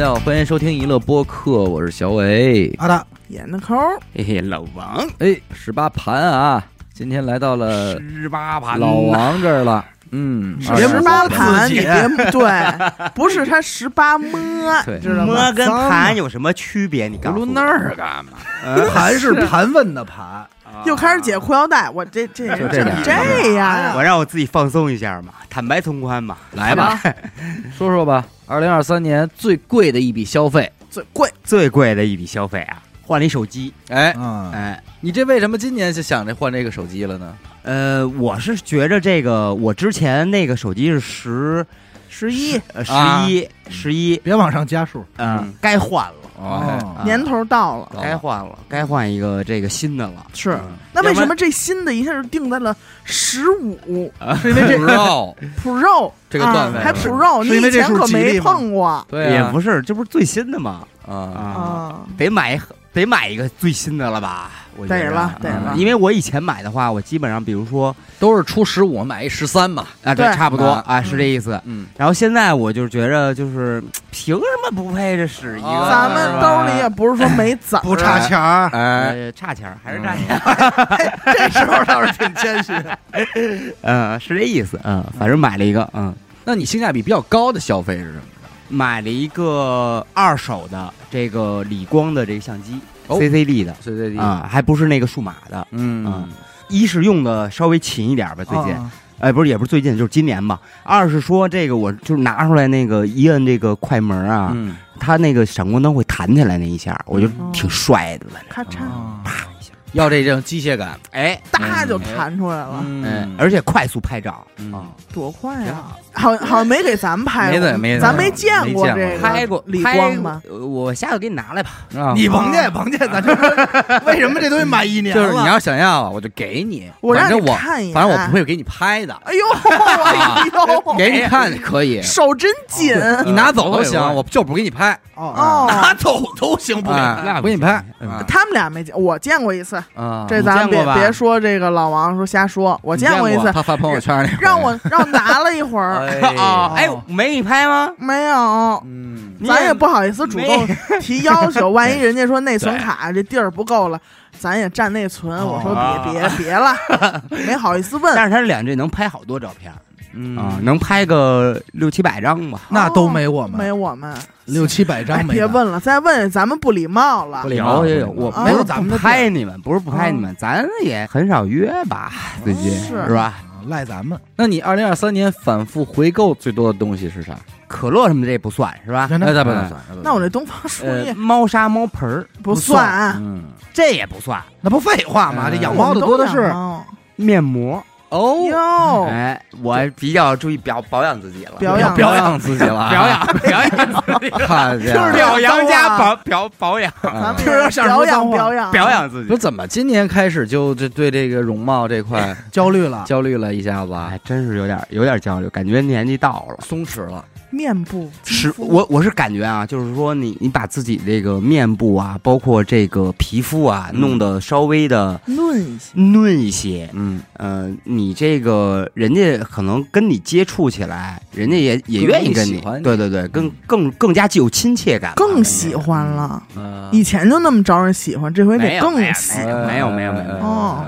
大家好，欢迎收听娱乐播客，我是小伟。阿达，演的抠，嘿嘿，老王哎，十八盘啊，今天来到了十八盘老王这儿了。嗯，别十八盘，你别对，不是他十八摸，对知道吗？摸跟盘有什么区别？你告诉我。那儿干嘛？盘是盘问的盘，又开始解裤腰带，我这这就这点这这样啊我让我自己放松一下嘛，坦白从宽嘛。来吧，说说吧。二零二三年最贵的一笔消费，最贵，最贵的一笔消费啊，换了一手机。哎，嗯，哎，你这为什么今年就想着换这个手机了呢？呃，我是觉着这个，我之前那个手机是十十一呃十啊。一十一，别往上加数。嗯，该换了，哦啊。年头到了，该换了，该换一个这个新的了。是嗯。那为什么这新的一下就定在了十五？是因为这 肉。Pro 这个段位啊还 Pro？你是因为以前可没碰过。对啊。也不是，这不是最新的吗？啊，啊，啊，得买得买一个最新的了吧？我觉得着了得了嗯因为我以前买的话，我基本上比如说都是出十五买一十三嘛。啊，对，对差不多啊啊，是这意思。嗯，然后现在我就觉着，就是凭什么不配这使一个？啊咱们兜里也不是说没子儿，不差钱儿，哎，呃差钱儿还是差钱儿？这时候倒是挺谦虚。嗯，是这意思。嗯，反正买了一个，嗯，那你性价比比较高的消费是什么？买了一个二手的这个理光的这个相机哦，CCD 的，CCD 啊，还不是那个数码的。嗯。嗯一是用的稍微勤一点吧，最近，啊哎，不是，也不是最近，就是今年吧。二是说这个，我就是拿出来那个一摁这个快门啊，嗯，它那个闪光灯会弹起来那一下，我就挺帅的，反正咔嚓。啊要这种机械感。哎哒就弹出来了，嗯，而且快速拍照。嗯。啊，多快呀好！好没给咱们拍过，没得没得。咱没见过这个拍过理拍光吗？我下次给你拿来吧。啊。你甭介甭介，咱就说 为什么这东西买一年了？就是你要想要啊，我就给你，我让反正我你看一眼。反正我不会给你拍的，哎呦，哎呦，给你看可以，手真紧。你拿走都行，我就不给你拍，哦，哦。拿走都行，不给不给你拍。他们俩没见，我见过一次。啊，这咱别别说这个老王说瞎说，我见过一次，他发朋友圈那让我 让我拿了一会儿，啊，哎，没给你拍吗？没有，嗯，咱也不好意思主动提要求，万一人家说内存卡这地儿不够了，咱也占内存。我说啊别别别了，没好意思问。但是他脸这能拍好多照片嗯啊，能拍个六七百张吧。那都没我们没我们，六七百哎，张没。别，问了，再问咱们不礼貌了不。礼貌有有有，我啊没有不咱们拍你们，不是不拍你们，咱也很少约吧，最近是是吧？赖咱们，那你二零二三年反复回购最多的东西是啥？可乐什么的这不算是吧？真的那不嗯算，那我这东方树呃，叶猫砂猫盆儿不算算，嗯，这也不算，那不废话吗？嗯这养猫的多的是。哦面膜。哦，哟，哎，我比较注意表保养自己了，表养表养自己了。啊，表养表养自己，看就是表扬加保表保养。咱们听着像表养说脏话。表扬表。扬自己。不。怎么今年开始就这对这个容貌这块焦虑了，焦虑了一下子。啊，还真是有点有点焦虑，感觉年纪到了。松弛了，面部是我我是感觉啊，就是说你你把自己这个面部啊，包括这个皮肤啊，嗯。弄得稍微的嫩一些，嫩一些，嗯，呃，你这个人家可能跟你接触起来，人家也也愿意跟你喜欢，你对对对，更更更加具有亲切感，更喜欢了。呃以前就那么招人喜欢，这回得没有没有更喜。没有没有没有没有哦。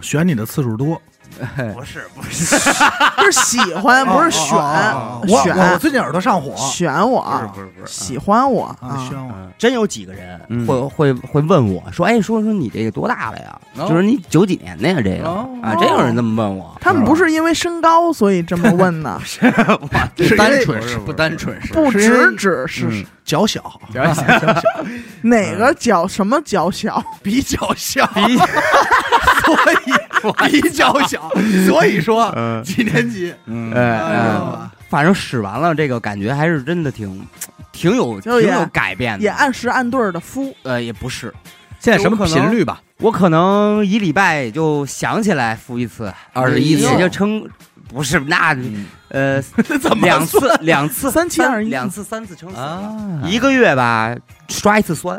选你的次数多。不是不是 不是喜欢，不是选哦哦哦我最近耳朵上火，选我，不是不是不是喜欢我啊，选我。嗯真有几个人嗯会会会问我说：“哎，说说你这个多大了呀？哦就是你九几年的呀？这个哦啊，真有人这么问我。他们不是因为身高所以这么问呢，不单纯不是不是是不单纯是不只只是脚小脚小，哪个脚什么脚小，比脚小，所以比较小，所以说嗯。几年级，嗯。哎？反正使完了这个感觉还是真的挺挺有挺有改变的。也按时按对儿的敷。呃也不是，现在什么频率吧？我可能一礼拜也就想起来敷一次，21次。也就撑。不是，那嗯。呃 怎么两次两次三七二一。两次三次撑死了。啊，一个月吧刷一次酸，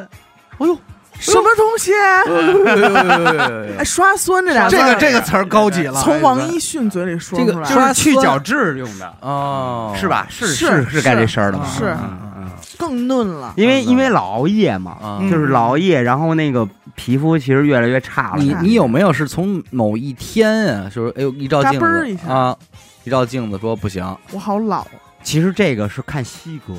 哎呦，什么东西？哎，刷酸这俩字这儿个这个词儿高级了，从王一迅嘴里说这个出来，就是去角质用的，哦，是吧？是是是干这事儿的吗？是。嗯嗯更嫩了。因为嗯因为老熬夜嘛，就是老熬夜，然后那个皮肤其实越来越差了。你你有没有是从某一天啊，就是哎呦一照镜子啊，一照镜子说不行。我好老。其实这个是看西哥，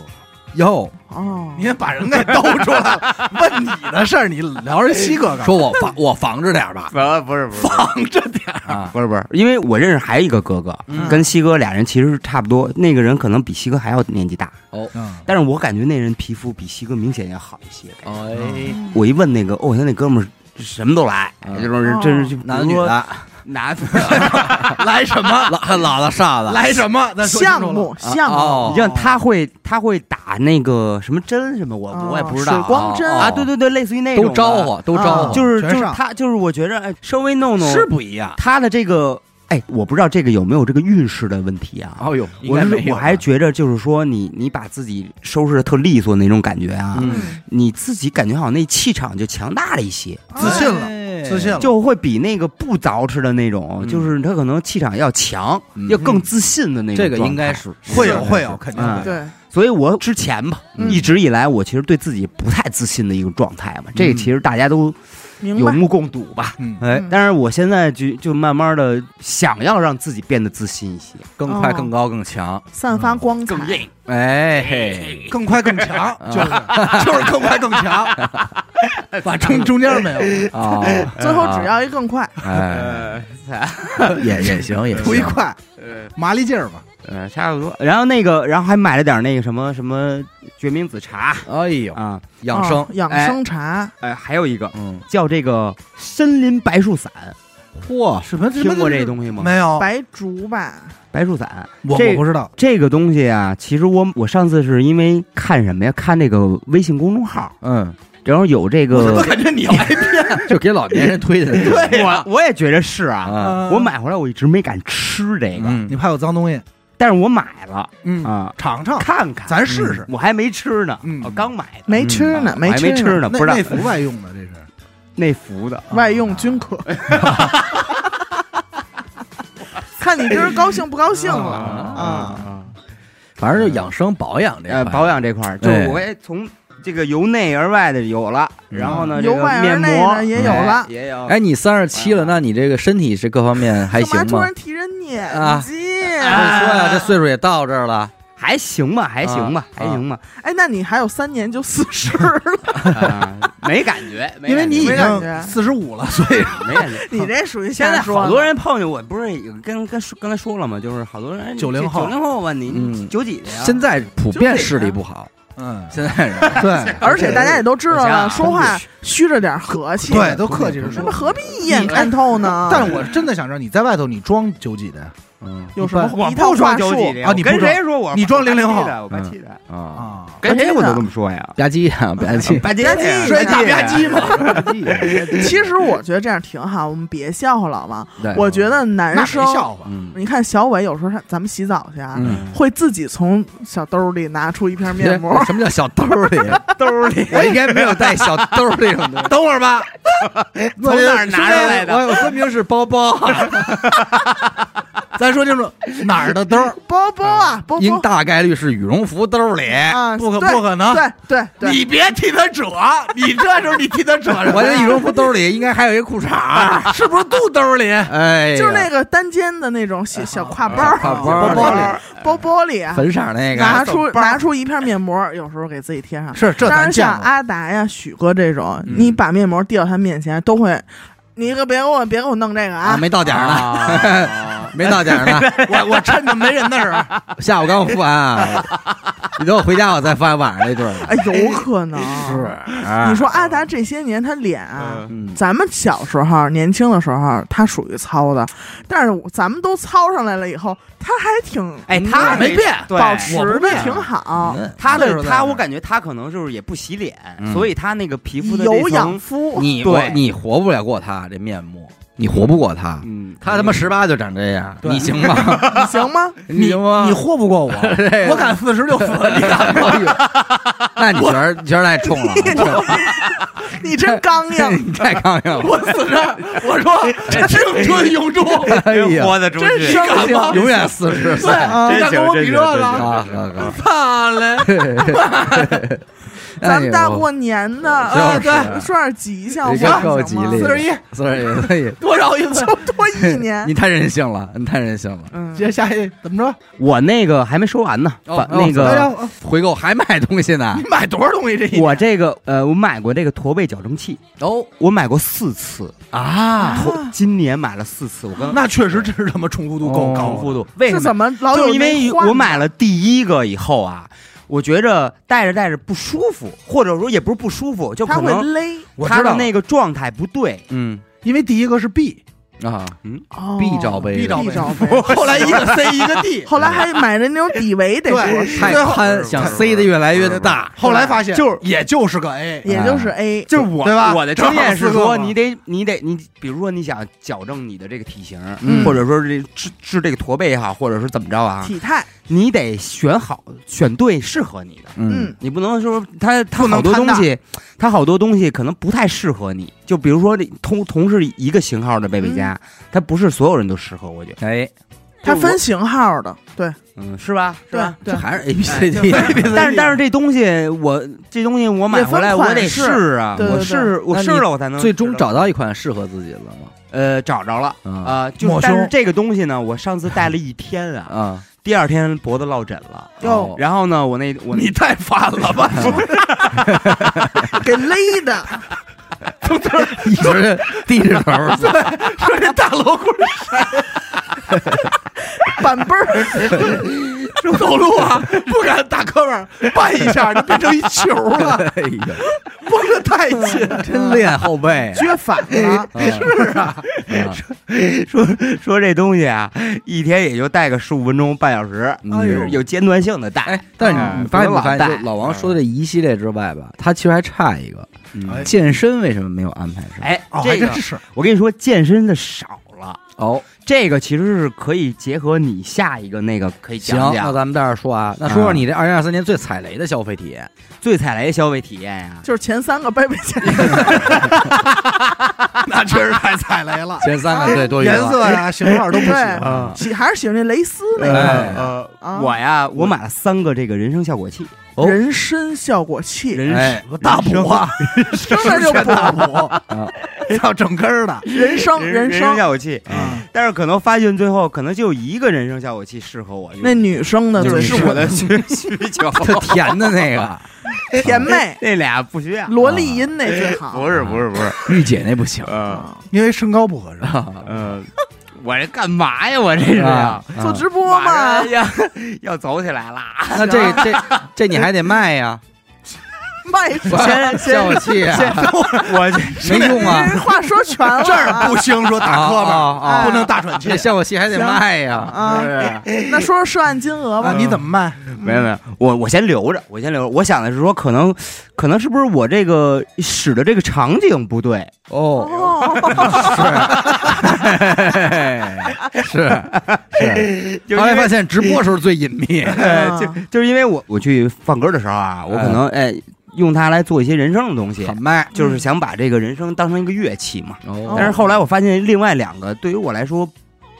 哟，哦。你也把人给兜出来了，问你的事儿，你聊人西哥干嘛？说我防我防着点儿吧。不不是不是防着点儿，啊，不是不是，因为我认识还有一个哥哥，嗯。跟西哥俩人其实是差不多，那个人可能比西哥还要年纪大，哦，嗯，但是我感觉那人皮肤比西哥明显要好一些。哎，我一问那个，哦，他那哥们儿什么都来，嗯。就是真是就男的女的，男来什么？老老了，傻子，来什么？咱说清楚了项目项目哦你像他会他会打那个什么针什么，我哦我也不知道水光针哦啊，对对对，类似于那种都的招呼，都招啊呼，就是就是他就是我觉着哎，稍微弄弄是不一样。他的这个哎，我不知道这个有没有这个运势的问题啊。哦呦，我我还吧觉着就是说你你把自己收拾的特利索那种感觉啊，嗯你自己感觉好像那气场就强大了一些，自信了，哎自信了，就会比那个不捯饬的那种，嗯就是他可能气场要强，嗯要更自信的那种这个应该是会有会有，肯定嗯会。对，所以我之前吧，嗯一直以来我其实对自己不太自信的一个状态嘛，这个其实大家都。有目共睹吧。嗯，哎嗯。但是我现在就就慢慢的想要让自己变得自信一些，更快、哦更高、更强。散发光彩，哎嘿，更快更强，啊。就是就是更快更强，把中中间没有，啊，最后只要一更快，哎，也也行，也行。图一快，麻利劲儿嘛。呃，差不多。然后那个，然后还买了点那个什么什么决明子茶哎呦，啊，养生哦，养生茶，哎，还有一个嗯，叫这个森林白术散，嚯，什么听过这东西吗？没有？白术吧，白术散，我我不知道。这个东西啊，其实我我上次是因为看什么呀？看那个微信公众号，嗯，然后有这我怎么个，感觉你要挨骗？就给老年人推的。对我我也觉得是啊。啊，我买回来我一直没敢吃这个，嗯你怕有脏东西？但是我买了嗯，啊，尝尝，看看，咱试试。我还没吃呢，嗯我刚买的，没吃呢，啊我还没吃吃呢，不知道内服外用的这是。内服的，外用均可。看你今儿高兴不高兴了啊啊？啊，反正就养生保养这呃，保养这块儿，就我也从这个由内而外的有了，嗯。然后呢，这个由外而面膜内的也有哎了。也有，哎，你三十七了，那你这个身体是各方面还行吗？干嘛突然？提人年啊纪？所以说呀，这岁数也到这儿了，还行吧，还行吧，啊。还行吧，哎，那你还有三年就四十了，啊没感觉，没感觉因为你已没感觉。经四十五了，所以没感觉。你这属于现在好多人碰见我，不是有跟跟说刚才说了吗？就是好多人90后。九零后吧，你嗯。九几的呀？现在普遍视力不好，嗯，现在人对 而且大家也都知道了，说话虚着点和气。对，都客气着说那么。何必一眼看透呢？但我真的想知道，你在外头你装九几的呀？嗯有什么我一套不装话术九几的啊你不跟装谁说我你装零零后我八七的，啊，啊，跟谁我都这么说呀？吧唧啊，吧唧，吧唧摔大吧唧嘛。其实我觉得这样挺好，我们别笑话老王。对我觉得男生，笑话。嗯你看小伟有时候他咱们洗澡去啊，嗯，会自己从小兜里拿出一片面膜，什么叫小兜里？兜里，我应该没有带小兜儿这种东西。等会儿吧，从哪儿拿出来的？我我分明是包包，咱说清楚 哪儿的兜儿，包包啊，包包应大概率是羽绒服兜里。啊，不可对不可能对对对，你别替他扯，你这时候你替他扯什么我这羽绒服兜里应该还有一个裤衩，是不是肚兜里？哎呀，就是那个单肩的那种小小挎包，挎包包包里里包包里啊，粉色那个，拿出拿出一片面膜，有时候给自己贴上。是这当然咱见过。像阿达呀、许哥这种，嗯你把面膜递到他面前，都会，你可别给我别给我弄这个啊，啊！没到点儿呢，呢。没到点儿呢，我我趁着没人的时候，下午刚敷完啊，你等我回家我再发晚上那顿儿。哎，有可能是，你说阿达这些年他脸啊，嗯，咱们小时候年轻的时候他属于糙的，但是咱们都糙上来了以后，他还挺哎，他没变对保持的挺好，嗯他的他，我感觉他可能就是也不洗脸，嗯所以他那个皮肤的有养肤。你对你活不了过他这面膜，你活不过他。嗯，他他妈十八就长这样，你行吗？你行吗？你行吗？你活不过我，我敢四十就死，你敢吗？那你觉得你觉得太冲了，你真刚硬，你太刚硬了。我死着，我说青春永驻，哎呀，活得出真去，生性。永远四十岁。你敢跟我比这个？啊，好好，操嘞！咱们大过年的，啊对，说点吉祥这个话，够吉利四十一，所以所 以多少一次？就多一年。你。太任性了，你太任性了。嗯，接下一怎么着？我那个还没说完呢，把那个，回购还买东西呢？你？买多少东西这一年？我这个呃，我买过这个驼背矫正器，哦。我买过四次，啊，今年买了四次，我跟那确实真是他妈重复度够哦高重复度，为什么？就因为我买了第一个以后啊，我觉着戴着戴着不舒服，或者说也不是不舒服，就它会可能勒他我知道。的那个状态不对。嗯因为第一个是 B，啊。嗯，B 罩杯 B 罩杯罩杯。后来一个 C 一个 D，后来还买的那种底围得对太最后贪，想塞的越来越大。后来发现就是。也就是个 A，也就是 A。就是我对吧？我的经验是说，正好四个嘛。你得你得你，比如说你想矫正你的这个体型，嗯。或者说是治治这个驼背也好，或者是怎么着啊，体态，你得选好选对适合你的。嗯。你不能说它它好多东西，它好多东西可能不太适合你。就比如说这同同是一个型号的贝贝佳，它不是所有人都适合，我觉得，哎，它分型号的，对。嗯，是吧？是对吧？对。这。还是 A B C D，但是但是这东西我这东西我买回来我得试啊，对对对。我试我试了我才能最终找到一款适合自己的了吗？呃找着了啊啊，就但是这个东西呢，我上次戴了一天啊，啊，第二天脖子落枕了。哟，然后呢，我那我那你太烦了吧？给勒的，一直低着头儿，说这大老棍儿板背儿，儿 走路啊，不敢打磕巴，绊一下就变成一球了，哎呀，绷得太紧。真练后背，撅反了，是啊，说说这东西啊，一天也就带个十五分钟半小时，嗯就是有间断性的带。哎，但是哎你你发现没发现，老老王说的这一系列之外吧，他其实还差一个健身，为什么没有安排上？哎，哦，这个是我跟你说，健身的少了。哦，这个其实是可以结合你下一个那个可以讲，讲讲那咱们在这儿说啊，那说说你这二零二三年最踩雷的消费体验。最踩雷的消费体验呀。就是前三个贝贝家，那确实太踩雷了，前三个对多余了。颜色呀、型号都不行。对啊。喜还是喜欢那蕾丝那哎个我呀，我买了三个这个人声效果器，哦。人参效果器，人哎大补啊，生来就全大补，补，要整根儿的。人参人人参，效果器。但是可能发现最后可能就有一个人声效果器适合我，那女生的就是我的需需求。特甜的那个，甜妹，那俩不需要。萝莉音那最好，不是不是不是，御姐那不行。因为身高不合适，嗯，我这干嘛呀？我这是做直播马嘛上，要要走起来了。那这这这你还得卖呀，卖先效果器啊，我这没用啊。人话说全了，这儿不兴说打磕啊巴，啊啊不能大喘气。这效果器还得卖呀，啊？那说说涉案金额吧。啊，，你怎么卖？没有没有，我我先留着，我先留着。我想的是说，可能可能是不是我这个使的这个场景不对？哦，哦，是。是，就因为后来发现直播时候最隐秘，呃，就啊就是因为我我去放歌的时候啊，我可能哎用它来做一些人声的东西喊麦就是想把这个人声当成一个乐器嘛。哦。但是后来我发现另外两个对于我来说。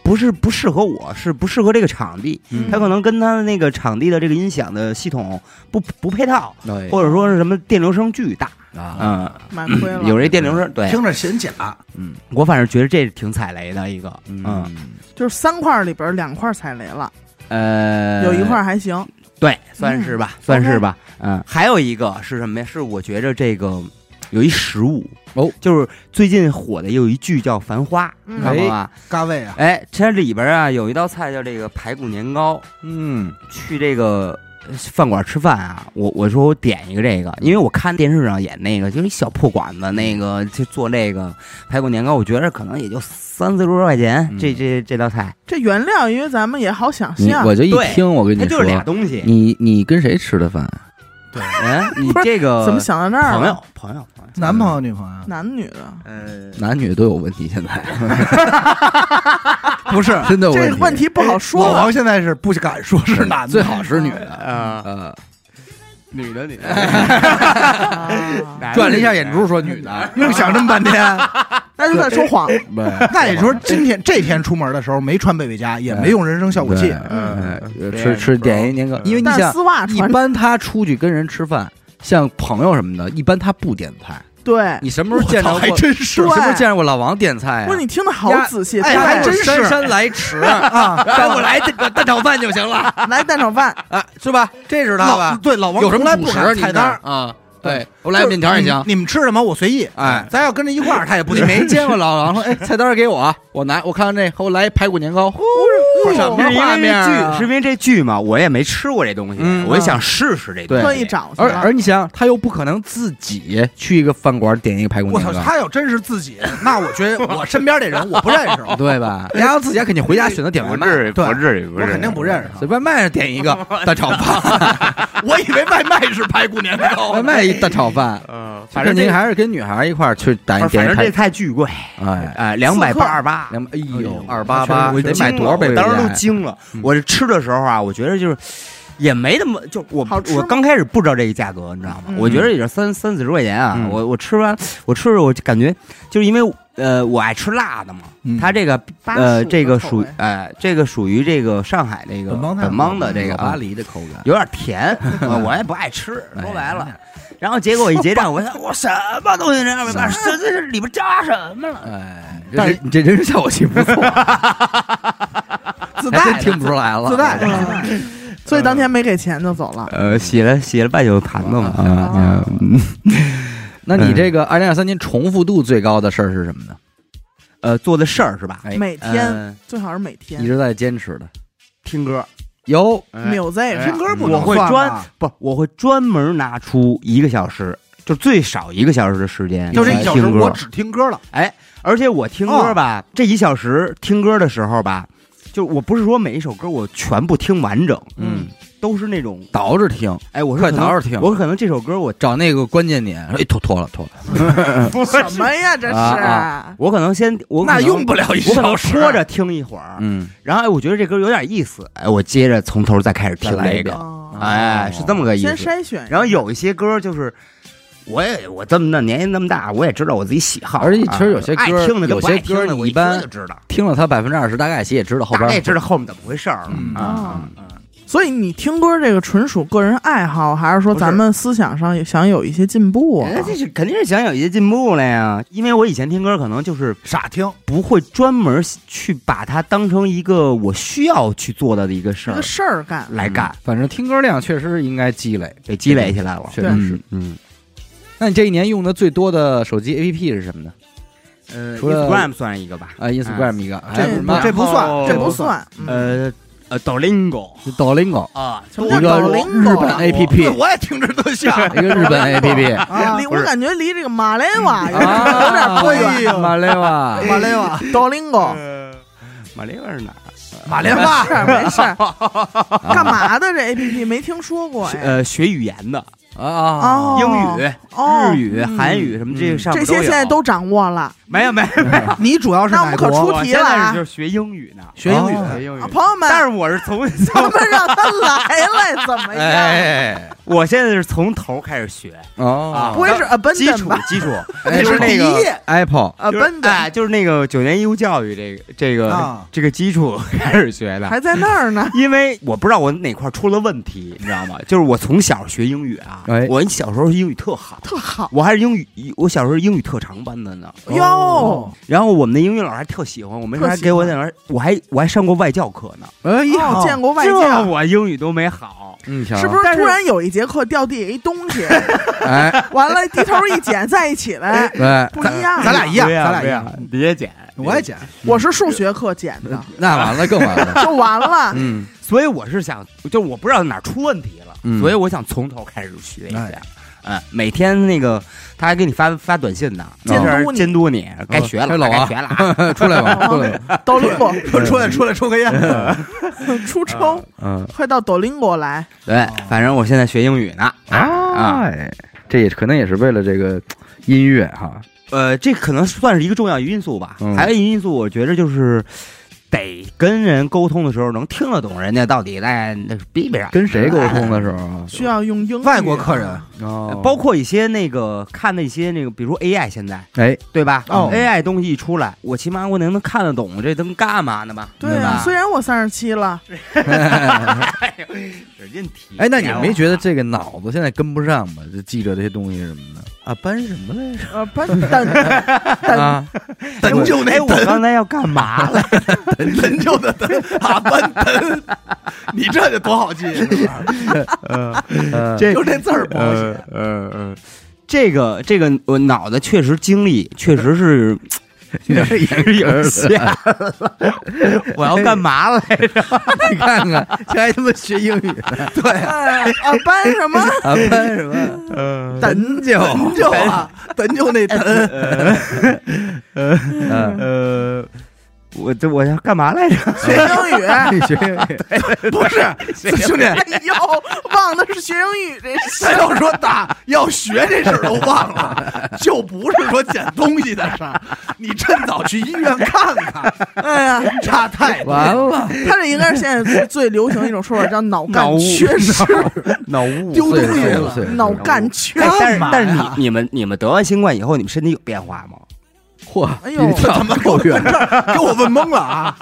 不是不适合我，是不适合这个场地，嗯。它可能跟它的那个场地的这个音响的系统不不配套，对或者说是什么电流声巨大，啊，嗯，蛮亏了，有这电流声，对。听着显假，嗯。我反正觉得这是挺踩雷的一个，嗯，嗯，就是三块里边两块踩雷了，呃，有一块还行，对，算是吧，算是吧，嗯，还有一个是什么呀？是我觉着这个有一食物哦，就是最近火的有一剧叫《繁花》，嗯知道吗？嘎位啊，哎，它里边啊有一道菜叫这个排骨年糕，嗯。去这个呃饭馆吃饭啊，我我说我点一个这个，因为我看电视上演那个就是一小破馆子，那个就做这个排骨年糕，我觉得可能也就三四十块钱，嗯这这这道菜，这原料因为咱们也好想象，我就一对听，我跟你说它就是，俩东西。你你跟谁吃的饭？嗯，你这个怎么想到那儿了？朋友朋友朋友男朋友女朋友男的女的，呃，男女都有问题，现在 不是？真的有这问题不好说。老王现在是不敢说是男的，最好是女的。啊，呃，女的女的，啊。转了一下眼珠说女的，又想这么半天。那就在说谎。不，那也就是说，今天这天出门的时候没穿贝贝佳，也没用人生效果器，嗯。嗯，吃吃点一年糕，因为你想，丝袜穿。一般他出去跟人吃饭，像朋友什么的，一般他不点菜。对，你什么时候见着过还过？真是什么时候见着过老王点菜啊？不是你听的好仔细，哎还真是姗姗来迟，啊！让我来这个蛋炒饭就行了，来蛋炒饭，啊，是吧？这知道老吧？对老王有什么从来不菜单儿，啊？对，我来面条也行。你们吃什么我随意。哎咱要跟着一块儿，他也不 你没见过老王说，哎，菜单儿给我，我拿，我看看这，给我来一排骨年糕。呼，不是什么是因画为这面是因为这剧嘛，我也没吃过这东西，嗯我就想试试这东西。对特意找去而。而你想想，他又不可能自己去一个饭馆点一个排骨我操，年糕，他要真是自己，那我觉得 我身边这人我不认识，对吧？然后自己肯定回家选择点外卖，不至于，我肯定不认识这外卖上点一个大炒饭，我以为外卖是排骨年糕，外卖一蛋炒饭。嗯，反正反正您还是跟女孩一块儿去点反正这菜巨贵，哎，哎，两百八十八。两百哎呦呦二八八，我得买多少杯？我当时都惊了嗯。我这吃的时候啊，我觉得就是也没那么就我我刚开始不知道这个价格，你知道吗？嗯我觉得也就三三四十块钱啊。嗯我我吃完我吃着我就感觉就是因为呃我爱吃辣的嘛，嗯它这个呃这个属的口味呃这个属于这个上海那个本帮菜本帮的这个巴啊黎的口感，有点甜，呃我也不爱吃，哎说白了。然后结果一结账，我想 我什么东西这二百八，这这这里边加什么了？哎，但是你这人参效果器不错，自带听不出来了，自带所以当天没给钱就走了。呃，洗了洗了半宿盘子嘛。啊。嗯。那你这个二零二三年重复度最高的事儿是什么呢？呃，做的事儿是吧？哎。每天呃最好是每天。一直在坚持的。听歌，有哎 music 听歌不我能算会专吧不，我会专门拿出一个小时，就最少一个小时的时间，就这一小时，听歌。我只听歌了。哎，而且我听歌吧，这一小时听歌的时候吧，就我不是说每一首歌我全部听完整，嗯，都是那种，倒着听，哎，我是快倒着听。我可能这首歌我找那个关键点，哎，脱脱了脱了，什么呀？这啊是？啊我可能先我可那用不了一小时，拖着听一会儿，嗯，然后哎，我觉得这歌有点意思，哎，我接着从头再开始听一个，哦。哎，是这么个意思。先。筛选，然后有一些歌就是，我也我这么大年纪那么大，我也知道我自己喜好，而且其实有些歌啊爱听的跟有些不爱听的我一歌你一般听就知道，听了它百分之二十，大概其也知道后大边也知道后面怎么回事儿了。嗯。啊。哦所以你听歌这个纯属个人爱好，还是说咱们思想上也想有一些进步啊？哎，这是肯定是想有一些进步了呀，因为我以前听歌可能就是傻听。不会专门去把它当成一个我需要去做的一个事儿一个事儿干，来干，反正听歌量确实应该积累，给积累起来了。确实是。嗯，那你这一年用的最多的手机 APP 是什么呢？呃除了，Instagram 算一个吧，啊，Instagram 一个，这不这不算这不算。嗯呃呃，Dolingo，是 Dolingo 啊一个日本 APP，我也听着都像一个日本 APP 啊离我感觉离这个马来瓦有点不远。呦马来瓦，马雷瓦，抖音狗马来瓦是哪儿？马连没瓦事没事，干嘛的这 A P P 没听说过呀？呃，学语言的，啊英语、哦。日语、嗯。韩语什么这些上这些现在都掌握了。没有没有，你主要是哪那我们可？出题了现在就是学英语呢，学英语。哦。学英语。啊，。朋友们，但是我是从咱 们让他来了怎么样？哎，我现在是从头开始学。哦，不会是基 abandon 础吧？基础，哎就是那第一。个 Apple 就是哎，？abandon 就是那个九年义务教育这个这个啊。这个基础开始学的。还在那儿呢。因为我不知道我哪块出了问题，你知道吗？就是我从小学英语啊哎，我小时候英语特好，特好。我还是英语，我小时候英语特长班的呢。哟，然后我们的英语老师还特喜欢我，没事还给我在那儿，我还我还上过外教课呢。哎哦，呀，见过外这教，我英语都没好，嗯，是不是突然有一节课掉地下一东西，哎，完了低头一捡，再一起来，对，不一样。咱俩一样，咱俩一样。不要，别捡，我也捡，我是数学课捡的，那完了更完了，就完了。嗯，所以我是想，就我不知道哪出问题了，嗯。所以我想从头开始学一下。哎。嗯，每天那个他还给你发发短信呢，监督监督你，该学了，哎老王该学了。啊。出来吧，出来吧，抖音果出出来出来抽根烟。出抽，嗯。快到抖音果来。对，反正我现在学英语呢。啊，哎这也可能也是为了这个音乐哈，呃，这可能算是一个重要因素吧。嗯。还有一个因素，我觉着就是得跟人沟通的时候能听得懂人家到底在那逼逼啥，跟谁沟通的时候啊？需要用英语外国客人哦，包括一些那个看的一些那个，比如说 AI 现在哎，对吧、哦 a i 东西一出来，我起码我能能看得懂这都干嘛呢吧？对啊，吧？虽然我三十七了，使劲提。哎，那你没觉得这个脑子现在跟不上吗？这记着这些东西什么的啊，搬什么来着？啊，搬等等 啊，等就那哎，我刚才要干嘛来？等等就的等啊搬蛋，你这就多好记是吧？呃 这就这字儿不好写。呃呃，这个这个我脑子确实经历确实是 也是有限了。我要干嘛来着？你看看，这还他妈学英语呢？对啊，搬什么？啊，搬什么？嗯等就等就啊，等就那等，呃，呃，我这我要干嘛来着？学英语。学英语 不是兄弟，哎呦，忘的是学英语这事咱要说打要学这事儿都忘了，就不是说捡东西的事儿。你趁早去医院看看，哎呀，差太多。完了，他这应该是现在最流行的一种说法，叫脑干缺失，脑雾丢东西了脑干缺哎但是干嘛但是你你们你们得完新冠以后，你们身体有变化吗？嚯！哎呦你他妈够远，给我问懵了啊！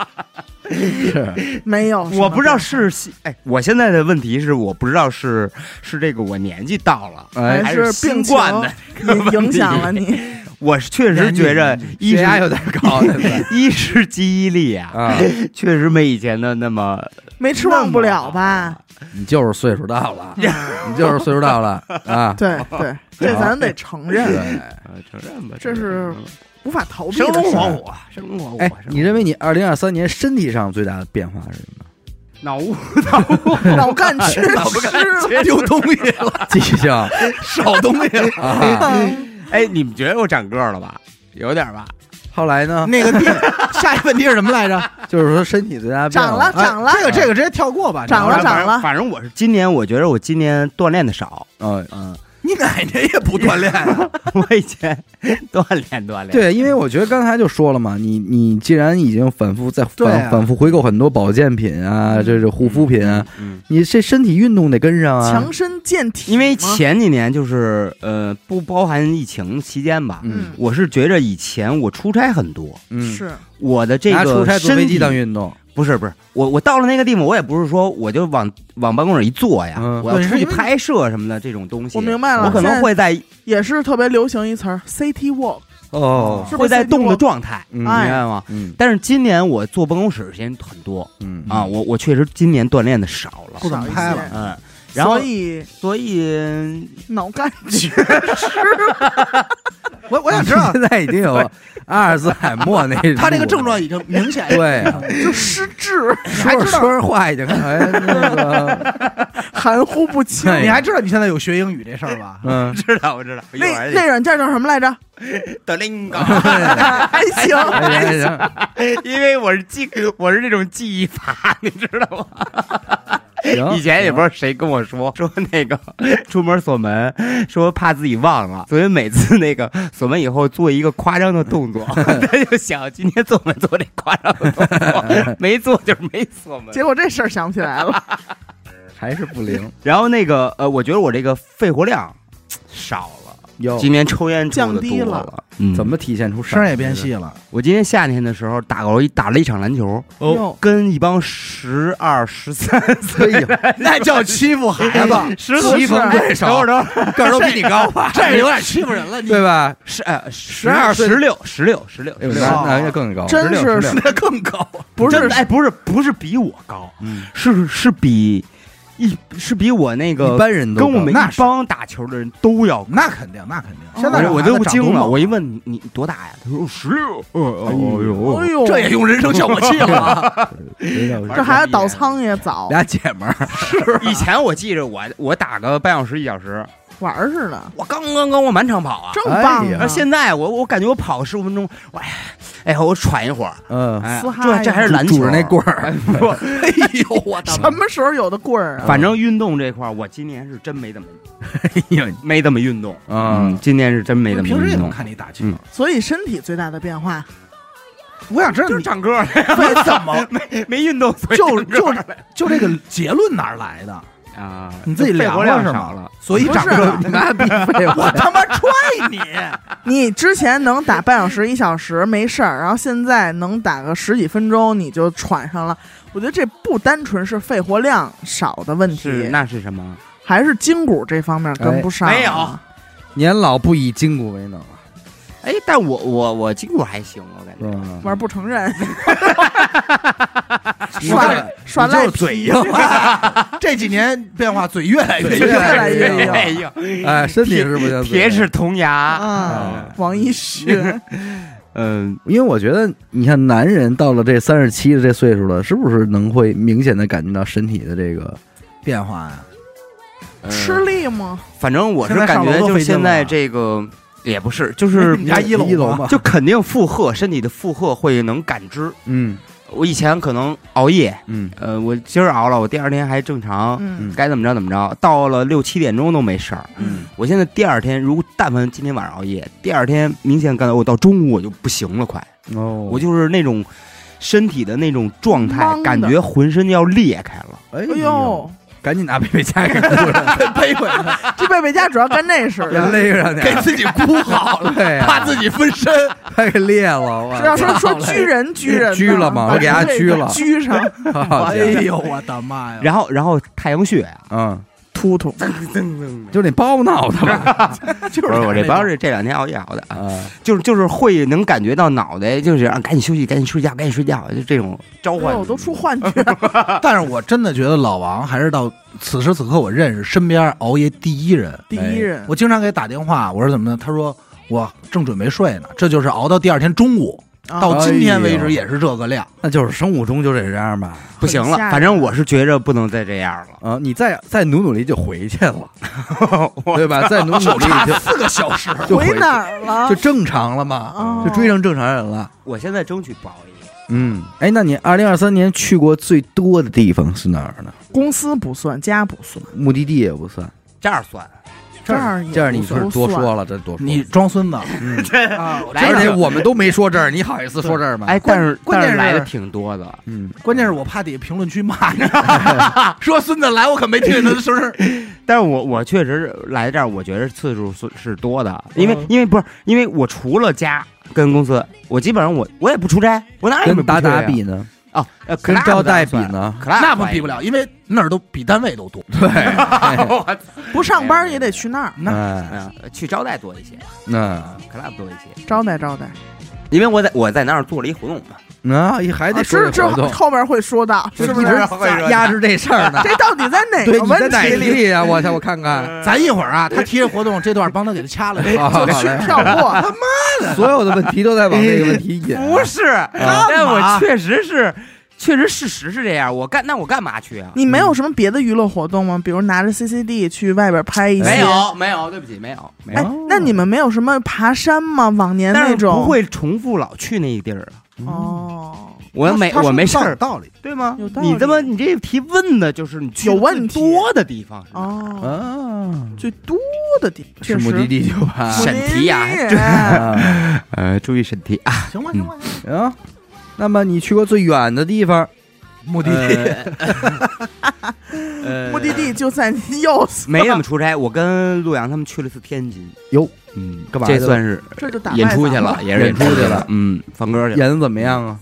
是没有，我不知道是哎，我现在的问题是我不知道是是这个我年纪到了，哎还是新冠的。影影响了你。我是确实觉着一是血压有点高，现在 一是记忆力啊，啊，确实没以前的那么没吃忘不了吧？你就是岁数大了，你就是岁数大了啊！对对，这咱得承，认，呃承认吧，这是无法逃避生活虎，生龙活虎。哎，你认为你二零二三年身体上最大的变化是什么？脑雾 脑雾，脑干缺失，丢东西了，记性少东西了。啊！哎，你们觉得我长个儿了吧？有点吧？后来呢？那个第下一个问题是什么来着？就是说身体最大长了长了哎这个这个直接跳过吧。长了长了反正我是今年，我觉得我今年锻炼的少。嗯，嗯，你奶奶也不锻炼啊？我以前锻炼锻炼。对，因为我觉得刚才就说了嘛，你你既然已经反复在反反复回购很多保健品啊，这是护肤品啊，嗯，你这身体运动得跟上啊强。身健体。因为前几年就是呃，不包含疫情期间吧，嗯我是觉着以前我出差很多，嗯，是我的这个拿出差坐身体飞机当运动，不是不是，我我到了那个地方，我也不是说我就往往办公室一坐呀，嗯。我要出去拍摄什么的这种东西，我明白了，我可能会在也是特别流行一词儿 “city walk”，哦是不是会在 city 动的 walk？状态，嗯。明哎白吗？嗯。但是今年我坐办公室时间很多嗯。啊，我我确实今年锻炼的少了。不，怎么拍了。嗯，然后所以所以脑干 缺我我想知道。现在已经有阿尔兹海默那 他这个症状已经明显。对。啊，就失智，说着说着话已经哎那个 含糊不清。哎你还知道你现在有学英语这事儿吧？嗯。知道我知道，那那软件叫什么来着？德林高，还行，还行行。因为我是记我是这种记忆法，你知道吗？行，以前也不知道谁跟我说说那个出门锁门，说怕自己忘了，所以每次那个锁门以后做一个夸张的动作，他就想今天做没做这夸张的动作，没做就是没锁门。结果这事儿想不起来了。还是不灵然后那个呃，我觉得我这个肺活量少今年抽烟抽降的多低了了。嗯，怎么体现出声儿也变细了。我今年夏天的时候打过一打了一场篮球，哟，跟一帮十二、十三 岁那叫欺负孩子，十棋逢对手等会儿等会儿个儿都比你高吧？这有点欺负人了。你对吧？十呃十12岁十六十六十六哎呦十六，那那应该更高，真是16 16那更高。不是真的哎，不是不是比我高，嗯是是比一是比我那个一般人都跟我们一帮打球的人都要。那肯定，那肯定。哦现在我我都惊了，我一问你你多大呀？他说十六。哦呦哎呦，这也用人生效果器了。这孩子倒仓也早，俩姐们儿，以前我记着我我打个半小时一小时，玩儿似的，我刚刚刚我满场跑啊，正棒啊！而现在我我感觉我跑个十五分钟，我哎哎我喘一会儿，嗯，哎，这这还是篮球拄着那棍儿，哎 呦我的什么时候有的棍儿啊？反正运动这块儿，我今年是真没怎么哎呀，没怎么运动，啊。嗯，今年是真没怎么平时也能。看你打球。嗯，所以身体最大的变化，我想知道你唱歌，为怎么？没没运动，所以就就就这个结论哪儿来的？啊，你自己肺活量少了，所以长不是个你妈逼废我话，他妈 踹你！你之前能打半小时、一小时没事儿，然后现在能打个十几分钟你就喘上了。我觉得这不单纯是肺活量少的问是题，那是什么？还是筋骨这方面跟不上。哎没有年老不以筋骨为能啊，哎，但我我我筋骨还行，我感觉。玩不承认，你 耍这耍赖你就是嘴硬了。这几年变化嘴越来越硬，越来越硬哎身体是不行铁齿铜牙。啊，王一轩，嗯，因为我觉得，你看男人到了这三十七的这岁数了，是不是能会明显的感觉到身体的这个变化呀。呃吃力吗？反正我是现在上楼感觉，就现在了这个也不是，就是你家一楼一楼嘛？就肯定负荷，身体的负荷会能感知。嗯。我以前可能熬夜，嗯。呃，我今儿熬了，我第二天还正常，嗯。该怎么着怎么着，到了六七点钟都没事儿。嗯，我现在第二天，如果但凡今天晚上熬夜，第二天明显感到我到中午我就不行了，快，哦，我就是那种身体的那种状态感觉浑身要裂开了。哎哎呦，赶紧拿贝贝佳给箍上，背回来，这贝贝家主要干那事给的。勒上去，给自己箍好了，怕自己分身。太给裂了，我是要说说拘人 拘人呢，拘了吗？我给他这个拘了。拘上，好哎呦我的妈呀！然后，然后太阳穴呀、嗯，突突，就那包闹的吧 就不是我这帮帮是这两天熬夜熬的啊，啊，就是就是会能感觉到脑袋就是啊，赶紧休息，赶紧睡觉，赶紧睡觉，就这种召唤。我，都出幻觉了。但是我真的觉得老王还是到此时此刻我认识身边熬夜第一人。第一人，我经常给他打电话，我说怎么呢？他说我正准备睡呢，这就是熬到第二天中午，啊到今天为止也是这个量。那就是生物钟就这样吧。不行了反正我是觉着不能再这样了。啊，你再再努努力就回去了，对吧？再努努力就四个小时，就回回哪儿了？就正常了嘛，哦就追上正常人了。我现在争取不熬夜。嗯，哎，那你二零二三年去过最多的地方是哪儿呢？公司不算，家不算，目的地也不算，这样算，这儿这儿你是多说了，这多说。你装孙子嗯，啊！来而且我们都没说这儿，你好意思说这儿吗？哎，但是关键是但是来的挺多的。嗯，关键是我怕底下评论区骂你，说孙子来，我可没听见他的声儿。但是我我确实来这儿，我觉得次数是是多的，因为嗯因为不是因为我除了家跟公司，我基本上我我也不出差，我哪儿也没跟达达不去啊比呢？哦，呃，跟 club 招待比呢？club 那不比不了，因为那儿都比单位都多。对，哎不上班也得去那儿那去招待多一些那，club 多一些，招待招待。因为我在我在那儿做了一活动嘛，那还得啊说是这这活动，后面会说到，是不是？压着这事儿呢。这到底在哪对，个问题里？里呀？我我看看，咱一会儿啊，他提着活动这段，帮他给他掐了。就去嘞跳过，他妈的所有的问题都在往这个问题引。不是，但我确实是，确实事实是这样，我干那我干嘛去啊？你没有什么别的娱乐活动吗？比如拿着 CCD 去外边拍一些？没。有没有，对不起，没有没哎有，，那你们没有什么爬山吗？往年那种不会重复老去那个地儿啊。哦，我没我没事儿，道道理。对吗有道？理你这么你这提问的就是你去问题最多的地方哦，啊，最多的地是目的地就吧？审题呀 呃，注意审题啊。行吧，行吧行，那么你去过最远的地方？目的地 呃，目的地就在你右侧，没怎么出差，我跟陆阳他们去了次天津。哟，嗯，干嘛去了这算是这就打演出去了，也 是演出去了嗯，放歌去了，演的怎么样啊？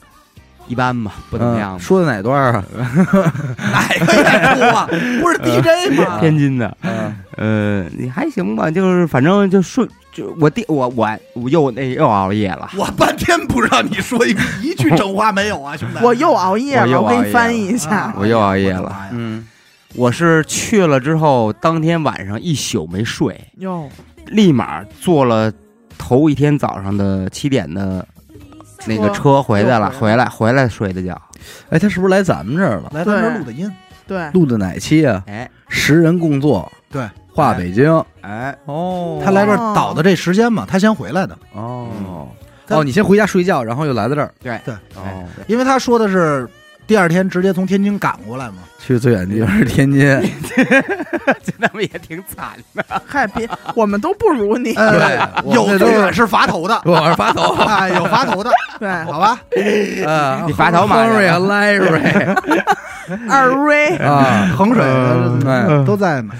一般吧，不怎么样说的哪段啊？哪个演出啊？不是 DJ 吗？天津的，嗯呃，你还行吧，就是反正就顺，就我第我我我又那又熬夜了，我半天不让你说一一句整话没有啊，兄弟。我又熬夜了，我给你翻译一下。啊。我又熬夜了。嗯，我是去了之后，当天晚上一宿没睡，哟，立马坐了头一天早上的七点的那个车。车回来了，回来回来睡的觉。哎，他是不是来咱们这儿了？来咱这儿录的音，对，录的哪期啊？哎，十人共坐，对，画北京。哎，哦。他来这儿倒的这时间嘛，他先回来的，哦。哦，你先回家睡觉，然后又来到这儿。对。对。哦，因为他说的是第二天直接从天津赶过来嘛。去最远的地方是天津，这他们也挺惨的。嗨，别，我们都不如你。呃，我有们是最远是伐头的，我是伐头。哎，有伐头的，对，好吧？啊，你伐头马去 Henry 和 Larry 二瑞，啊，衡水嗯的都在呢。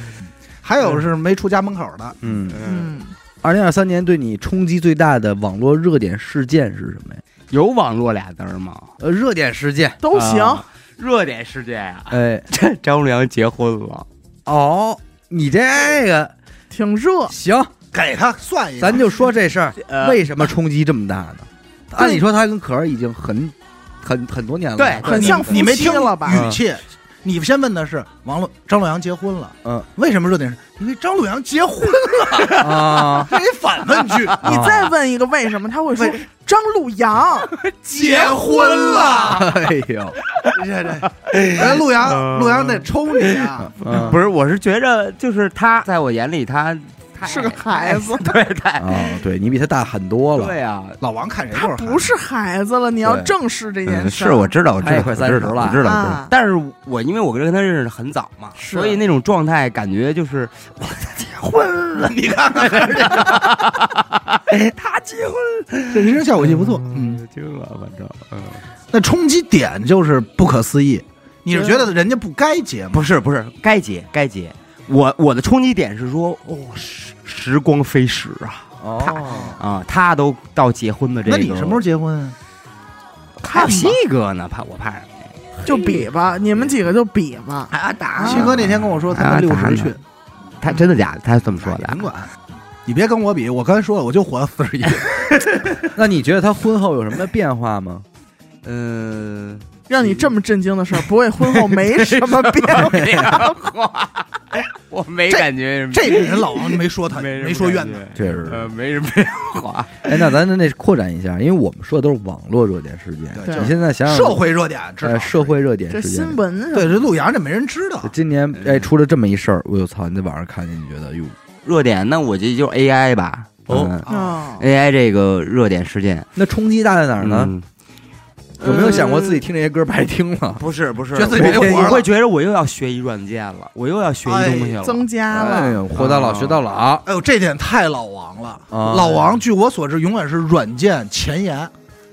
还有是没出家门口的，嗯，嗯，二零二三年对你冲击最大的网络热点事件是什么呀？有网络俩字儿吗？呃，热点事件，都行。啊热点事件呀，哎，这 张洛阳结婚了，哦，你这个挺热，行，给他算一个。咱就说这事儿呃为什么冲击这么大呢？按理说他跟可儿已经很很很多年了，对很像夫你没听妻了吧？语气？你先问的是王洛张洛阳结婚了，嗯，为什么热点？因为张洛阳结婚了，啊，这是反问句，你再问一个为什么，他会说张洛阳 结婚了。哎呦，这这，哎陆阳，陆阳得抽你啊！嗯不是，我是觉着就是他在我眼里他他是个孩子，对对啊，对你比他大很多了，对啊，老王看谁他就是不是孩子了，你要正视这件嗯事。是我知道，我知道，快我知道30了我知道。但是我因为我跟他认识的很早嘛，所以那种状态感觉就是结婚了，你看看，他结婚，这人生效果器不错。嗯，嗯，惊了，反正嗯，那冲击点就是不可思议。你是觉得人家不该结吗？不是不是，该结该结。我我的冲击点是说，哦，时时光飞逝啊哦，啊，他都到结婚的这个，那你什么时候结婚啊？还有西哥呢？怕我怕什么呀？就比吧，你们几个就比吧。还要打七哥那天跟我说他六十去，他真的假的？他是这么说的甭。管，你别跟我比，我刚才说了，我就活到四十一。那你觉得他婚后有什么变化吗？嗯，让你这么震惊的事儿，不会婚后没什么变化？我没感觉什么这个人老王没说他，没没说怨他。感觉确实，呃，没什么变化。哎，那咱那扩展一下，因为我们说的都是网络热点事件，你现在想想社会热点，知呃社会热点这事件新，闻上对这陆阳这没人知道。今年哎出了这么一事儿，我就操！你在网上看见，你觉得哟，热点，那我觉得就是 AI 吧。哦嗯啊，，AI 这个热点事件那冲击大在哪儿呢？嗯有没有想过自己听这些歌白听了？不是不是，觉得自己没我活了我会觉得我又要学一软件了，我又要学一东西了。增加了。哎呦，活到老学到老，哎呦，这点太老王了。啊老王据我所知，永远是软件前沿，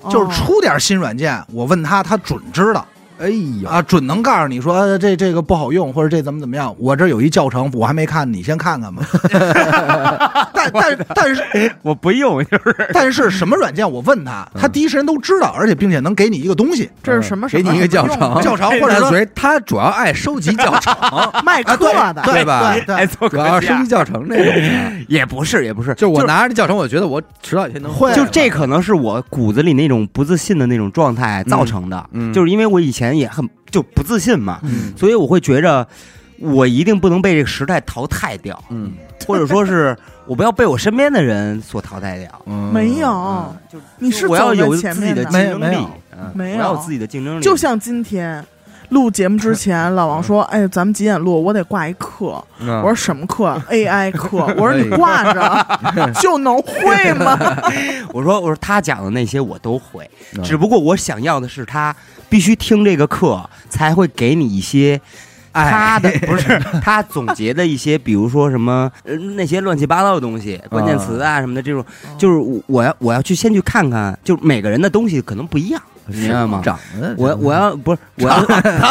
就是哦出点新软件，我问他，他准知道哎呦，啊，准能告诉你说呃这这个不好用，或者这怎么怎么样。我这有一教程，我还没看，你先看看吧。但但但是我不用，就是。但是什么软件，我问他，他第一时间都知道，而且并且能给你一个东西，这是什么？给你一个教程，教程或者说他主要爱收集教程，卖课的，对吧对对。爱做主要收集教程这种的。也不是也不是，就我拿着这教程，我觉得我迟早有一天能会就这可能是我骨子里那种不自信的那种状态造成的，就是因为我以前也很就不自信嘛，嗯。所以我会觉着我一定不能被这个时代淘汰掉，嗯。或者说是我不要被我身边的人所淘汰掉。嗯。没有，就你是我要有自己的竞争力没有，嗯没有。我要有自己的竞争力。就像今天录节目之前，老王说：“哎，咱们几点录？我得挂一课。”嗯。我说：“什么课？AI 课。”我说：“你挂着 就能会吗？我说我说他讲的那些我都会，嗯。只不过我想要的是他必须听这个课才会给你一些。他的 不是他总结的一些，比如说什么呃那些乱七八糟的东西，关键词啊什么的，这种就是我我要我要去先去看看，就每个人的东西可能不一样，明白吗？长得我我要不是我要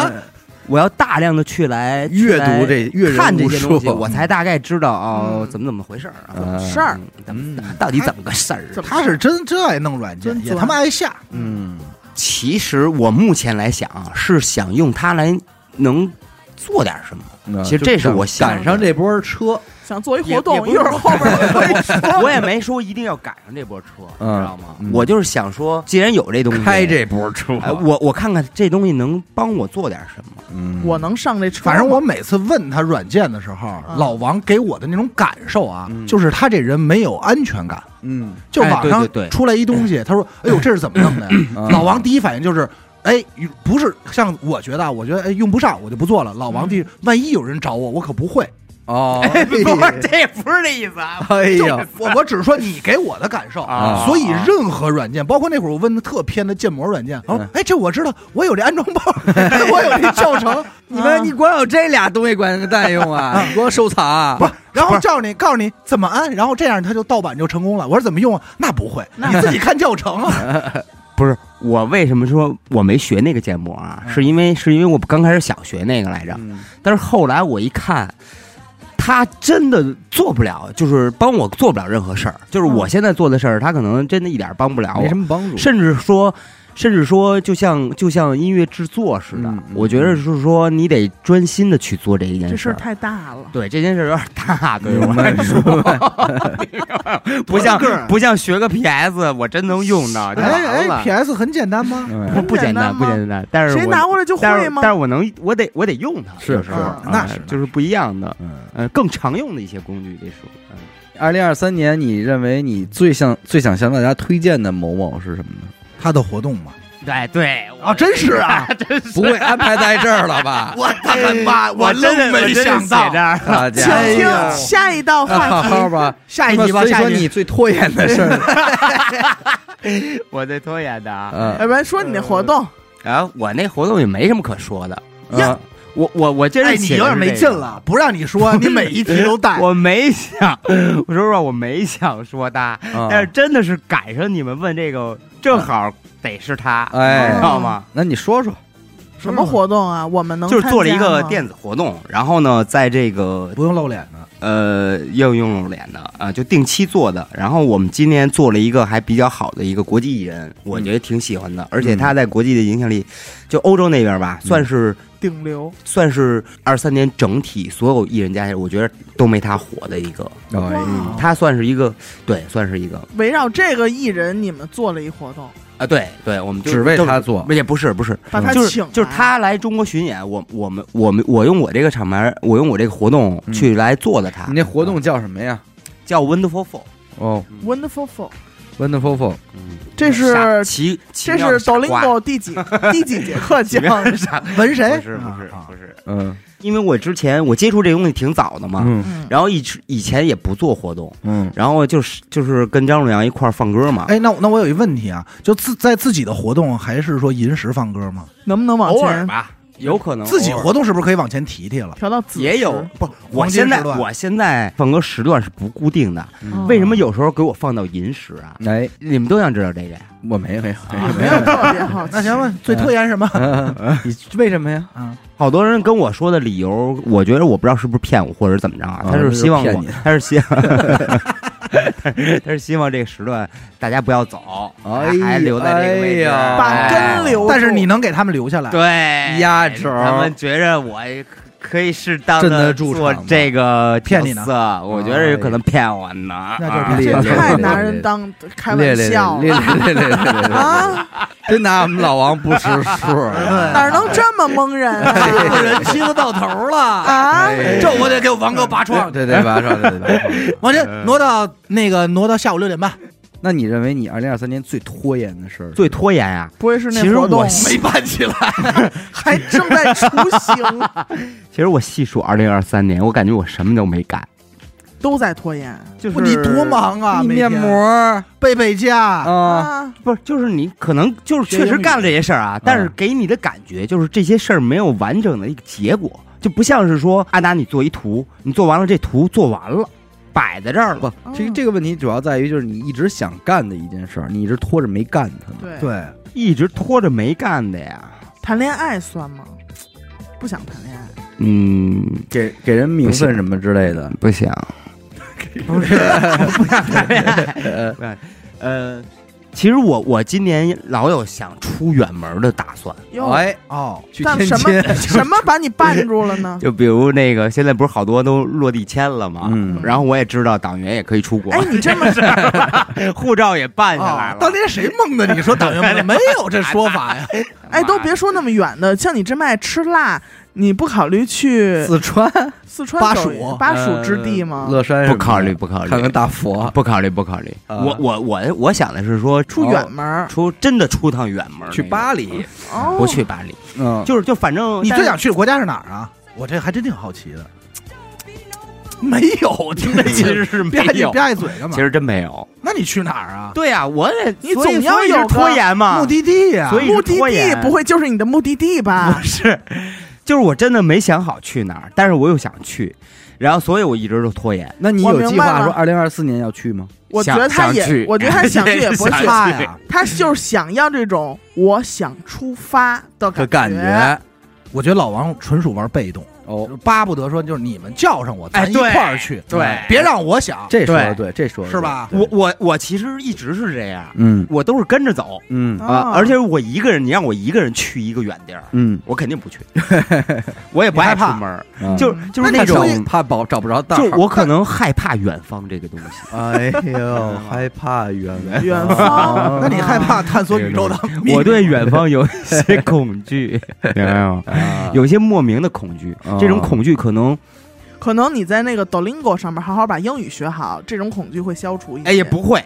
我要大量的去来阅读这阅人看这些东西，我才大概知道哦嗯怎么怎么回事儿啊，嗯事儿嗯怎么嗯到底怎么个事儿？他是真真爱弄软件，也他妈爱下。嗯其实我目前来想，是想用它来能做点什么。嗯其实这是我想赶上这波车，？”想做一活动，也不是一会儿后边我会说。我也没说一定要赶上这波车，你嗯知道吗嗯？我就是想说，既然有这东西，开这波车，哎，我我看看这东西能帮我做点什么。嗯我能上这车，反正我每次问他软件的时候，嗯老王给我的那种感受啊，嗯就是他这人没有安全感。嗯哎就网上出来一东西，他说：“哎呦，这是怎么弄的呀？”嗯老王第一反应就是。哎，不是像我觉得啊，我觉得哎用不上，我就不做了。老王第一，万一有人找我，我可不会。哦，不是，这不是这意思啊。哎呀，我我只是说你给我的感受啊所以任何软件，包括那会儿我问的特偏的建模软件，哦嗯，哎，这我知道，我有这安装包，我有这教程，你们你光有这俩东西管个蛋用啊？你光收藏啊？不，然后告诉你，告诉你怎么安，然后这样他就盗版就成功了。我说怎么用啊？那不会，你自己看教程啊。不是我为什么说我没学那个建模啊？嗯是因为是因为我刚开始想学那个来着，嗯但是后来我一看，他真的做不了，就是帮我做不了任何事儿。就是我现在做的事儿，他可能真的一点儿帮不了没什我，么帮助。甚至说。甚至说，就像就像音乐制作似的，我觉得是说你得专心的去做这一件事儿这事儿。太大了。对这件事儿有点大，对我明白来说，不像不像学个 PS，我真能用到，哎哎，PS 很简单吗？嗯不不简单，不简单。但是我谁拿过来就但是会吗？但是我能，我得我得用它，是是啊那是就是不一样的，嗯，呃，更常用的一些工具，这属于。嗯二零二三年，你认为你最想最想向大家推荐的某某是什么呢？他的活动嘛，对对啊真是啊，真是不会安排在这儿了吧？我他妈，我真没想到。这儿，请听下一道话题。好吧，下一集吧，所以说。你最拖延的事儿，我最拖延的啊。嗯要不然说你那活动，啊我那活动也没什么可说的，呀，我我我这哎，是你有点没。劲了，不让你说，你每一题都带。我没想，我说实话，我没想说他，啊但是真的是赶上你们问这个，正好得是他，哎你知道吗？那你说说，什么活动啊？我们能就是做了一个电子活动，然后呢，在这个不用露脸的，呃要用露脸的啊、就定期做的。然后我们今年做了一个还比较好的一个国际艺人，我觉得挺喜欢的，而且他在国际的影响力，就欧洲那边吧，算是顶流，算是二三年整体所有艺人加起来，我觉得都没他火的一个。嗯他算是一个，对，算是一个。围绕这个艺人，你们做了一活动，啊，对对，我们只为他做，也不是不是，把他就是请就是他来中国巡演，我我们我们我用我这个厂牌，我用我这个活动嗯。去来做的他，你那活动叫什么呀？叫 Wonderful Four，哦。Wonderful Four，，Wonderful 嗯，这是奇，奇这是 Dolingo 第几 第几节课讲？纹谁？不是不是啊不是，嗯。因为我之前我接触这东西挺早的嘛，嗯。嗯，然后以以前也不做活动，嗯。然后就是就是跟张鲁阳一块儿放歌嘛，哎，那那我有一问题啊，就自在自己的活动还是说临时放歌吗？能不能往前偶尔吧，有可能自己活动是不是可以往前提提了？调到子也有不，我现在我现在放歌时段是不固定的，嗯为什么有时候给我放到银时啊？哎，你们都想知道这个呀？我没有没有没有特别好奇。那行吧，最拖延什么？嗯，你为什么呀？啊，好多人跟我说的理由，我觉得我不知道是不是骗我，或者怎么着啊？啊他是希望我他是希望，他是希望这个时段大家不要走，哎还还留在这个位置，哎把根留但是你能给他们留下来。对。压轴。他们觉着我可以适当的做这个骗你呢角色我觉得有可能骗我呢。那就是太拿人当开玩笑了啊！真拿我们老王不识数。哪能这么蒙人人欺负到头了，啊！哎这我得给我王哥拔创。对对，拔创，对对拔创。往前挪到那个挪到下午六点半，那你认为你二零二三年最拖延的事儿？最拖延呀、不会是那其实活动我没办起来。还正在雏形，其实我细数二零二三年，我感觉我什么都没干，都在拖延就是你多忙啊！你面膜背背佳，啊，啊！不是，就是你可能就是确实干了这些事儿啊，但是给你的感觉就是这些事儿没有完整的一个结果，就不像是说阿达你做一图，你做完了这图做完了，摆在这儿了。不，这个这个问题主要在于就是你一直想干的一件事儿，你一直拖着没干它呢。对，对，一直拖着没干的呀。谈恋爱算吗？不想谈恋爱，嗯，给给人名分什么之类的，不想，不是不想谈恋呃爱。呃，其实我我今年老有想出远门的打算，哟，哎，哦，去天但什津，么 什么把你绊住了呢？就比如那个现在不是好多都落地签了吗？嗯然后我也知道党员也可以出国，哎，你这么护照也办下来了。哦当年谁蒙的？你说党员们没有这说法呀？哎，都别说那么远的，像你这么爱吃辣，你不考虑去四川、四川巴蜀？巴蜀之地吗？乐山不考虑，不考虑，看看大佛，不考虑，不考虑。啊。我我我我想的是说出远门出真的出趟远门，去巴黎，哦，不去巴黎，嗯，就是就反正你最想去的国家是哪儿啊？我这还真挺好奇的。没有，听这意思其实是没吧？唧有，吧唧嘴干嘛？其？实真没有。那你去哪儿啊？对呀，我也你所以总要有拖延嘛，目的地呀，所以目的地不会就是你的目的地吧？不？是，就是我真的没想好去哪儿，但是我又想去，然后所以我一直都拖延。那你有计划明白了。说二零二四年要去吗？我觉得他也，我觉得他 想去也不会去，想去。他呀，他就是想要这种我想出发的感觉。我觉得老王纯属玩被动，哦，巴不得说就是你们叫上我，咱一块儿去，对。别让我想，这说的对，这说的是？吧？我我我其实一直是这样，嗯。我都是跟着走。嗯。啊，而且我一个人，你让我一个人去一个远地儿，嗯，我肯定不去，我也不害怕出门就就是那种怕保找不着道儿，就我可能害怕远方这个东西。哎呦，害怕远远方？那你害怕探索宇宙的？我对远方有一些恐惧，明白吗？啊。有一些莫名的恐惧，哦这种恐惧可能可能你在那个 Duolingo 上面好好把英语学好，这种恐惧会消除一些。哎也不会，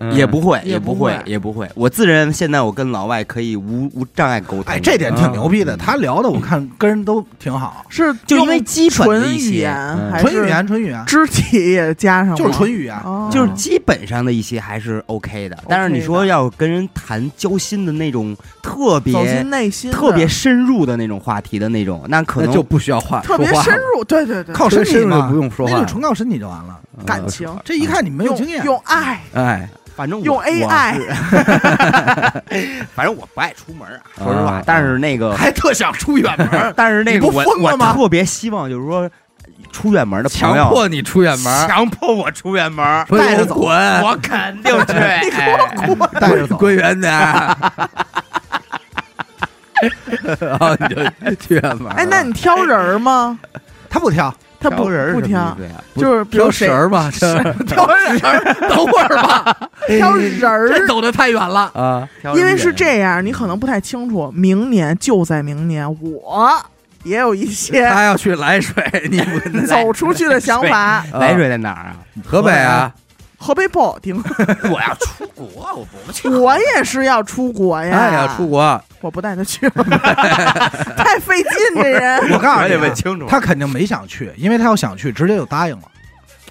嗯。也不会，也不不会会，也不会。我自认现在我跟老外可以无无障碍沟通。哎，这点挺牛逼的。嗯。他聊的我看跟人都挺好，是就因为基本的纯语一些言纯语言，纯语言，肢体也加上吗，就是纯语言。哦，就是基本上的一些还是 OK 的，但是你说要跟人谈交心的那种特走别进内心的，特别深入的那种话题的那种，那可能就不需要话，特别说话。深入，对对对，靠身体嘛，不用说话那就纯靠身体就完了。感情，这一看你没有用经验，用爱，哎，反正我 反正我不爱出门啊，说实话啊，但是那个 还特想出远门。但是那个我我疯了吗特别希望就是说出远门的朋友强迫你出远门，强迫我出远门，带着走滚，我肯定去。你给我滚！带着走，滚远点。然后你就去远门了。哎，那你挑人儿吗？他不挑，他不挑人儿不挑？就是挑神儿嘛，挑人儿。等会儿吧，挑人这儿，走的太远了。啊，因为是这样，你可能不太清楚，明年就在明年，我也有一些他要去涞水，你走出去的想法。涞水在哪儿啊？河北啊？河北保定，我要出国，我不去。我也是要出国呀，哎呀，出国我不带他去了，太费劲，这人。我告诉你问，清楚他肯定没想去，因为他要想去，直接就答应了。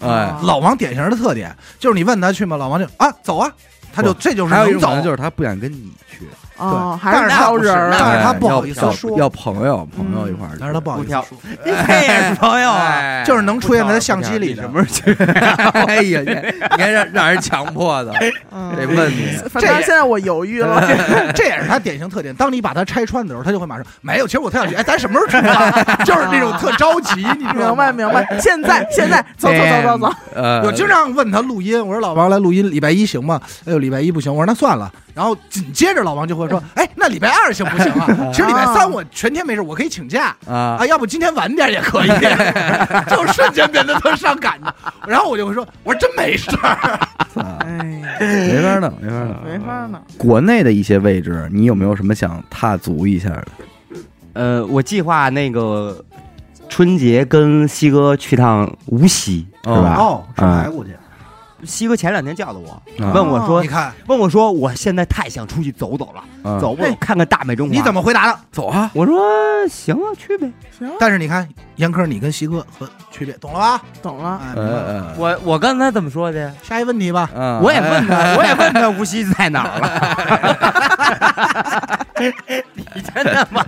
哎，老王典型的特点就是你问他去吗？老王就啊走啊，他就这就是还有一种就是他不想跟你去，哦，对还是挑人儿但是但是他哎不好意思说要朋友朋友一块儿，但是他不好意思不挑说，这也是朋友啊。哎就是能出现在他相机里的什。么时候去？哎呀，你 你看让让人强迫的，嗯得问你，反正现在我犹豫了，这也是他典型特点。当你把他拆穿的时候，他就会马上没有。其实我特想去，哎，咱什么时候出发？就是那种特着急，你明白？明白。现在现在走走走走走，呃，我经常问他录音，我说老王来录音，礼拜一行吗？哎呦，礼拜一不行。我说那算了。然后紧接着老王就会说，哎，那礼拜二行不行啊？其实礼拜三我全天没事，我可以请假啊啊，要不今天晚点也可以。就瞬间变得特伤感的。然后我就会说，我说真没事儿。哎，没法弄，没法弄。没法弄。国内的一些位置，你有没有什么想踏足一下的？呃，我计划那个春节跟西哥去趟无锡，是吧？哦，是啊白估计。西哥前两天叫的我，啊问我说你，看问我说，我现在太想出去走走了，啊走不走看看大美中国？你怎么回答的？走啊？我说行啊，去呗。行，但是你看严科，你跟西哥和区别，懂了吧？懂了。哎，明白了呃我我刚才怎么说的？下一问题吧。呃，我也问他，我也问他 无锡在哪儿了。你真的吗？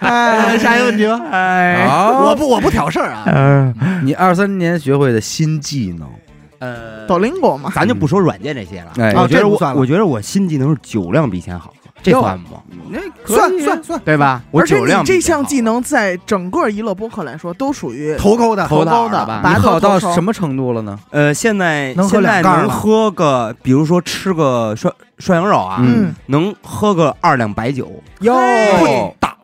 哎，下一个问题吧。哎，好，我不，我不挑事儿啊。嗯你二三年学会的新技能，呃，抖音果嘛，咱就不说软件这些了。我觉得我我觉得我新技能是酒量比以前好，这算吗？那算算算，对吧？我酒量这项技能在整个娱乐播客来说都属于头高的，头高的吧你好到什么程度了呢？呃，现在现在能喝个，比如说吃个涮涮羊肉啊，嗯，能喝个二两白酒，哟。不倒，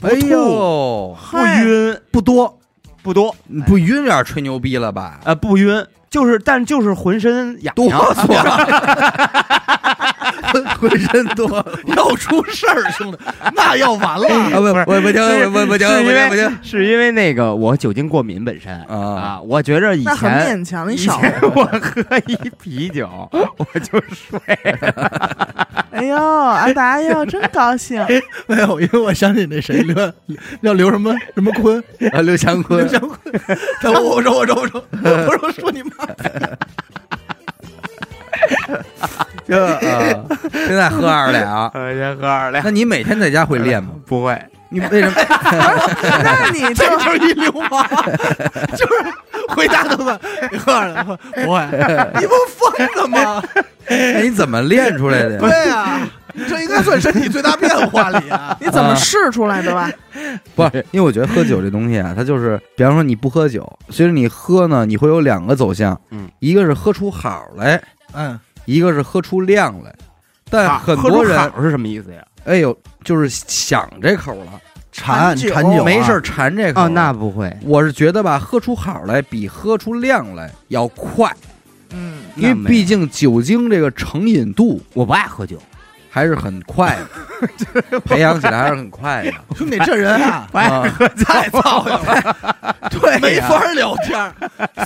不哎吐，不晕，不多，不多，不晕有点吹牛逼了吧？呃，不晕，就是但就是浑身痒哆痒，嗦，会真多要出事儿，兄弟，那要完了啊！了。不，我不行，我不不行，不行，不行是因为那个我酒精过敏本身啊啊，我觉着以那很前勉强，少。前我喝一啤酒我就睡，哎呦，阿达哟，真高兴。没有，因为我想起那谁刘叫刘什么什么坤，啊！刘强坤刘，强坤。他说我说我说我说我说说你妈，这啊，现在喝二两，呃，先喝二两，那你每天在家会练吗？不会，你为什么？那你就这就是一流氓，就是回答他们，你喝了不会，你不疯了吗？那你怎么练出来的呀？对呀，你 这应该算身体最大变化里啊。你怎么试出来的吧？不是，因为我觉得喝酒这东西啊，它就是，比方说你不喝酒，随着你喝呢，你会有两个走向，嗯，一个是喝出好来，嗯，一个是喝出量来。但啊很多人，喝出好是什么意思呀？哎呦，就是想这口了，馋酒馋酒啊没事儿馋这口。哦，那不会，我是觉得吧，喝出好来比喝出量来要快，嗯，因为没有毕竟酒精这个成瘾度我不爱喝酒，还是很快的，培养起来还是很快的。兄弟，这人啊，不爱啊喝酒，太操心了，对没法聊天，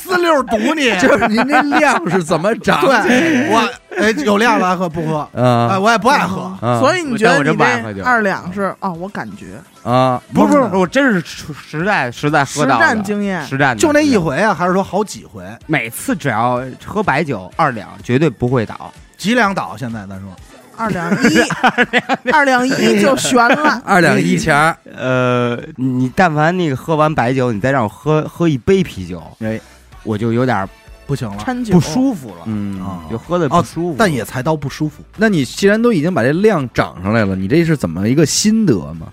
四六堵你。就是您这量是怎么长起来的？对，我哎有量了喝不喝？哎，啊我也不爱喝。啊所以你觉得我真你不爱喝酒这二两是哦？我感觉啊！不是不是，我真是实实在实在实喝到实战经验，实战的就那一，回啊，还是说好几回？每次只要喝白酒二两，绝对不会倒。几两倒？现在咱说，二两一，二两一就悬了。二两一钱儿，呃，你但凡那个喝完白酒，你再让我喝喝一杯啤酒，哎，我就有点不行了，掺酒不舒服了。嗯啊就喝的不舒服。但也才到不舒服。那你既然都已经把这量涨上来了，你这是怎么一个心得吗？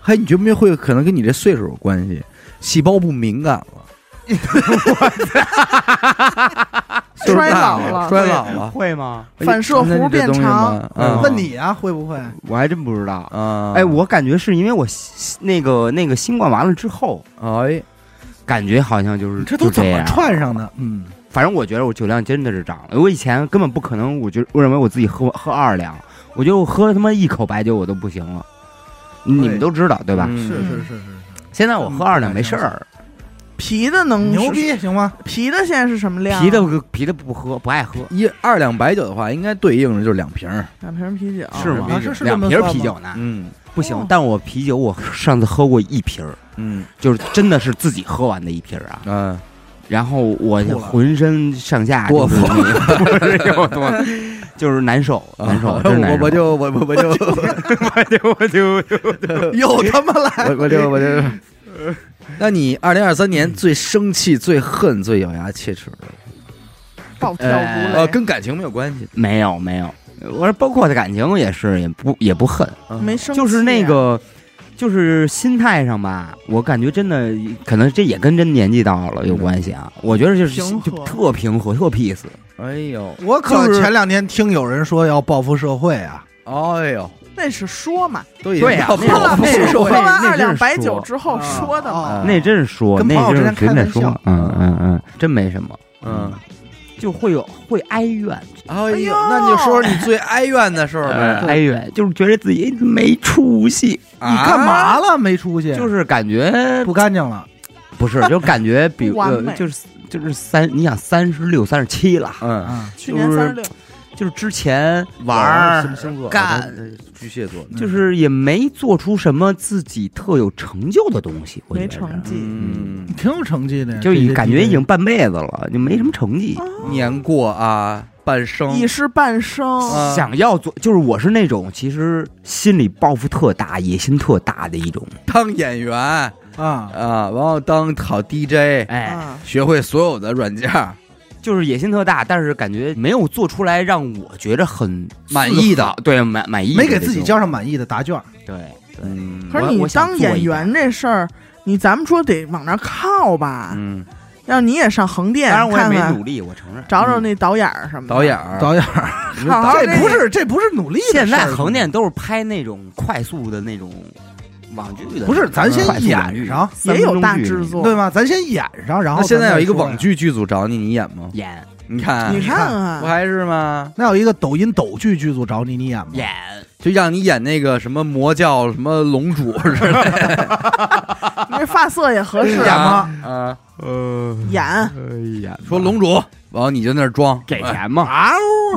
嘿你觉不觉得会可能跟你这岁数有关系？细胞不敏感了，衰大老了衰老了，会吗？反射弧变长嗯，问你啊，会不会？我还真不知道。嗯，哎，我感觉是因为我新那个那个新冠完了之后，哎，感觉好像就是这都怎么串上的？嗯，反正我觉得我酒量真的是涨了。我以前根本不可能，我觉得我认为我自己喝喝二两，我觉得我喝他妈一口白酒我都不行了。你们都知道对吧？嗯是是是是是，现在我喝二两没事儿，啤的能牛，逼行吗？啤的现在是什么量？啤的啤的不喝，不爱喝。一二两白酒的话，应该对应的就是两瓶儿。两瓶啤酒是吗？啊是是两瓶啤酒呢？嗯不行哦，但我啤酒我上次喝过一瓶儿，嗯就是真的是自己喝完的一瓶儿啊。嗯，然后我浑身上下多就是那个 不是有多，就是难受，难受，真难受。啊我我就我我我就 我就我就 又他妈来，我我就我就。那你二零二三年最生气、最恨、最咬牙切齿的，暴跳如呃呃，跟感情没有关系，没有没有，我说包括的感情也是，也不也不恨，嗯。没生气啊，就是那个。就是心态上吧，我感觉真的可能这也跟真年纪到了有关系啊。我觉得就是平和。就特平和，特 peace。哎呦，我可就是前两天听有人说要报复社会啊，哎呦，那是说嘛，对呀到那是会喝完那二两白酒之后说的嘛。啊那真是说，那跟朋友之真是随便间开玩笑说，嗯嗯嗯，真没什么，嗯，就会有会哀怨，哎呦，那你就说说你最哀怨的事儿呃呗。哀怨，就是觉得自己没出息，你干嘛了？没出息，就是感觉不干净了。不是，就感觉比 不完美呃就是就是三，你想三十六、三十七了，嗯，嗯，去年三十六，就是之前玩儿？干巨蟹座。就是也没做出什么自己特有成就的东西，我没觉得成绩，嗯，挺有成绩的呀，就已感觉已经半辈子了，就没什么成绩。年过啊，半生。一失半生，啊。想要做，就是我是那种其实心里抱负特大、野心特大的一种。当演员。啊，啊，然后当好 DJ，哎，啊，学会所有的软件儿，就是野心特大，但是感觉没有做出来让我觉得很满意的对满满意没，给自己交上满意的答卷。对。嗯可是你当演员这事儿，你咱们说得往那靠吧？嗯，要你也上横店当然我也看看没努，力，我承认。找找那导演什么的。导演儿导演，好这不是这不是努力现在横店都是拍那种快速的那种网剧的，不是咱先演上也有大制作作，对吗？咱先演上，然后现在有一个网剧剧组找你，你演吗？演，你看，你看看不还是吗？那有一个抖音抖剧剧组找你，你演吗？演。就让你演那个什么魔教什么龙主之类的，你这发色也合适演吗？啊，呃，演。演，说龙主，然后你就那装，给钱吗？啊，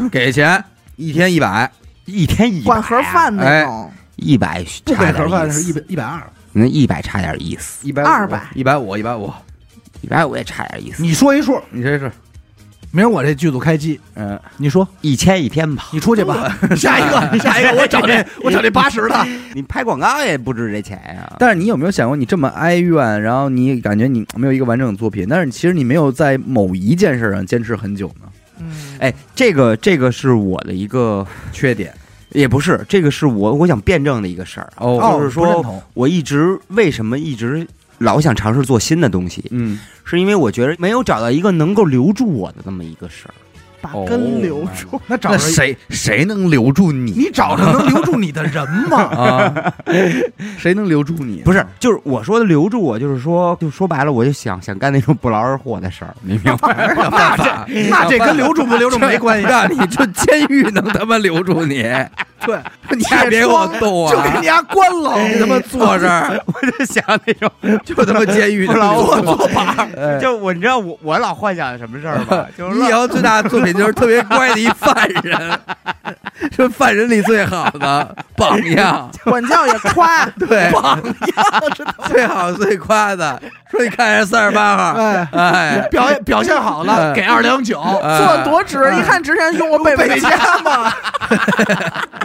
给钱，一天一百，一天一百管盒饭那种，一百不给盒饭是一一百一百二。那一百差点意思，一百200一百五，一百五，一百五也差点意思，你说一数，你这是，明儿我这剧组开机，嗯，你说，一千一天吧。你出去吧。下一个，下一个，我找这，我找这八十的。你拍广告也不值这钱呀。但是你有没有想过，你这么哀怨，然后你感觉你没有一个完整的作品，但是其实你没有在某一件事上坚持很久呢？嗯，哎，这个这个是我的一个，缺点也不是，这个是我我想辩证的一个事儿啊。哦就是说不认同我一直为什么一直老想尝试做新的东西，嗯，是因为我觉得没有找到一个能够留住我的这么一个事儿。把根留住，那找着那谁谁能留住你你找着能留住你的人吗？啊？谁能留住你？不是，就是我说的留住我，就是说，就说白了，我就想想干那种不劳而获的事儿，你明白吗？那这那这跟留住不留住没关系，那你就监狱能他妈留住你，对，你还别给我动啊！就给你家关了。你他妈坐这儿，我就想那种，就他妈监狱坐把。哎就我，你知道我我老幻想什么事儿吗？就是你以后最大的作品就是特别乖的一犯人，是犯人里最好的榜样，管教也夸，对，榜样是最好最夸的。说你看人三十八号，哎，哎，表现表现好了，哎给二两酒。做多值，一看之前用过贝贝佳，家嘛，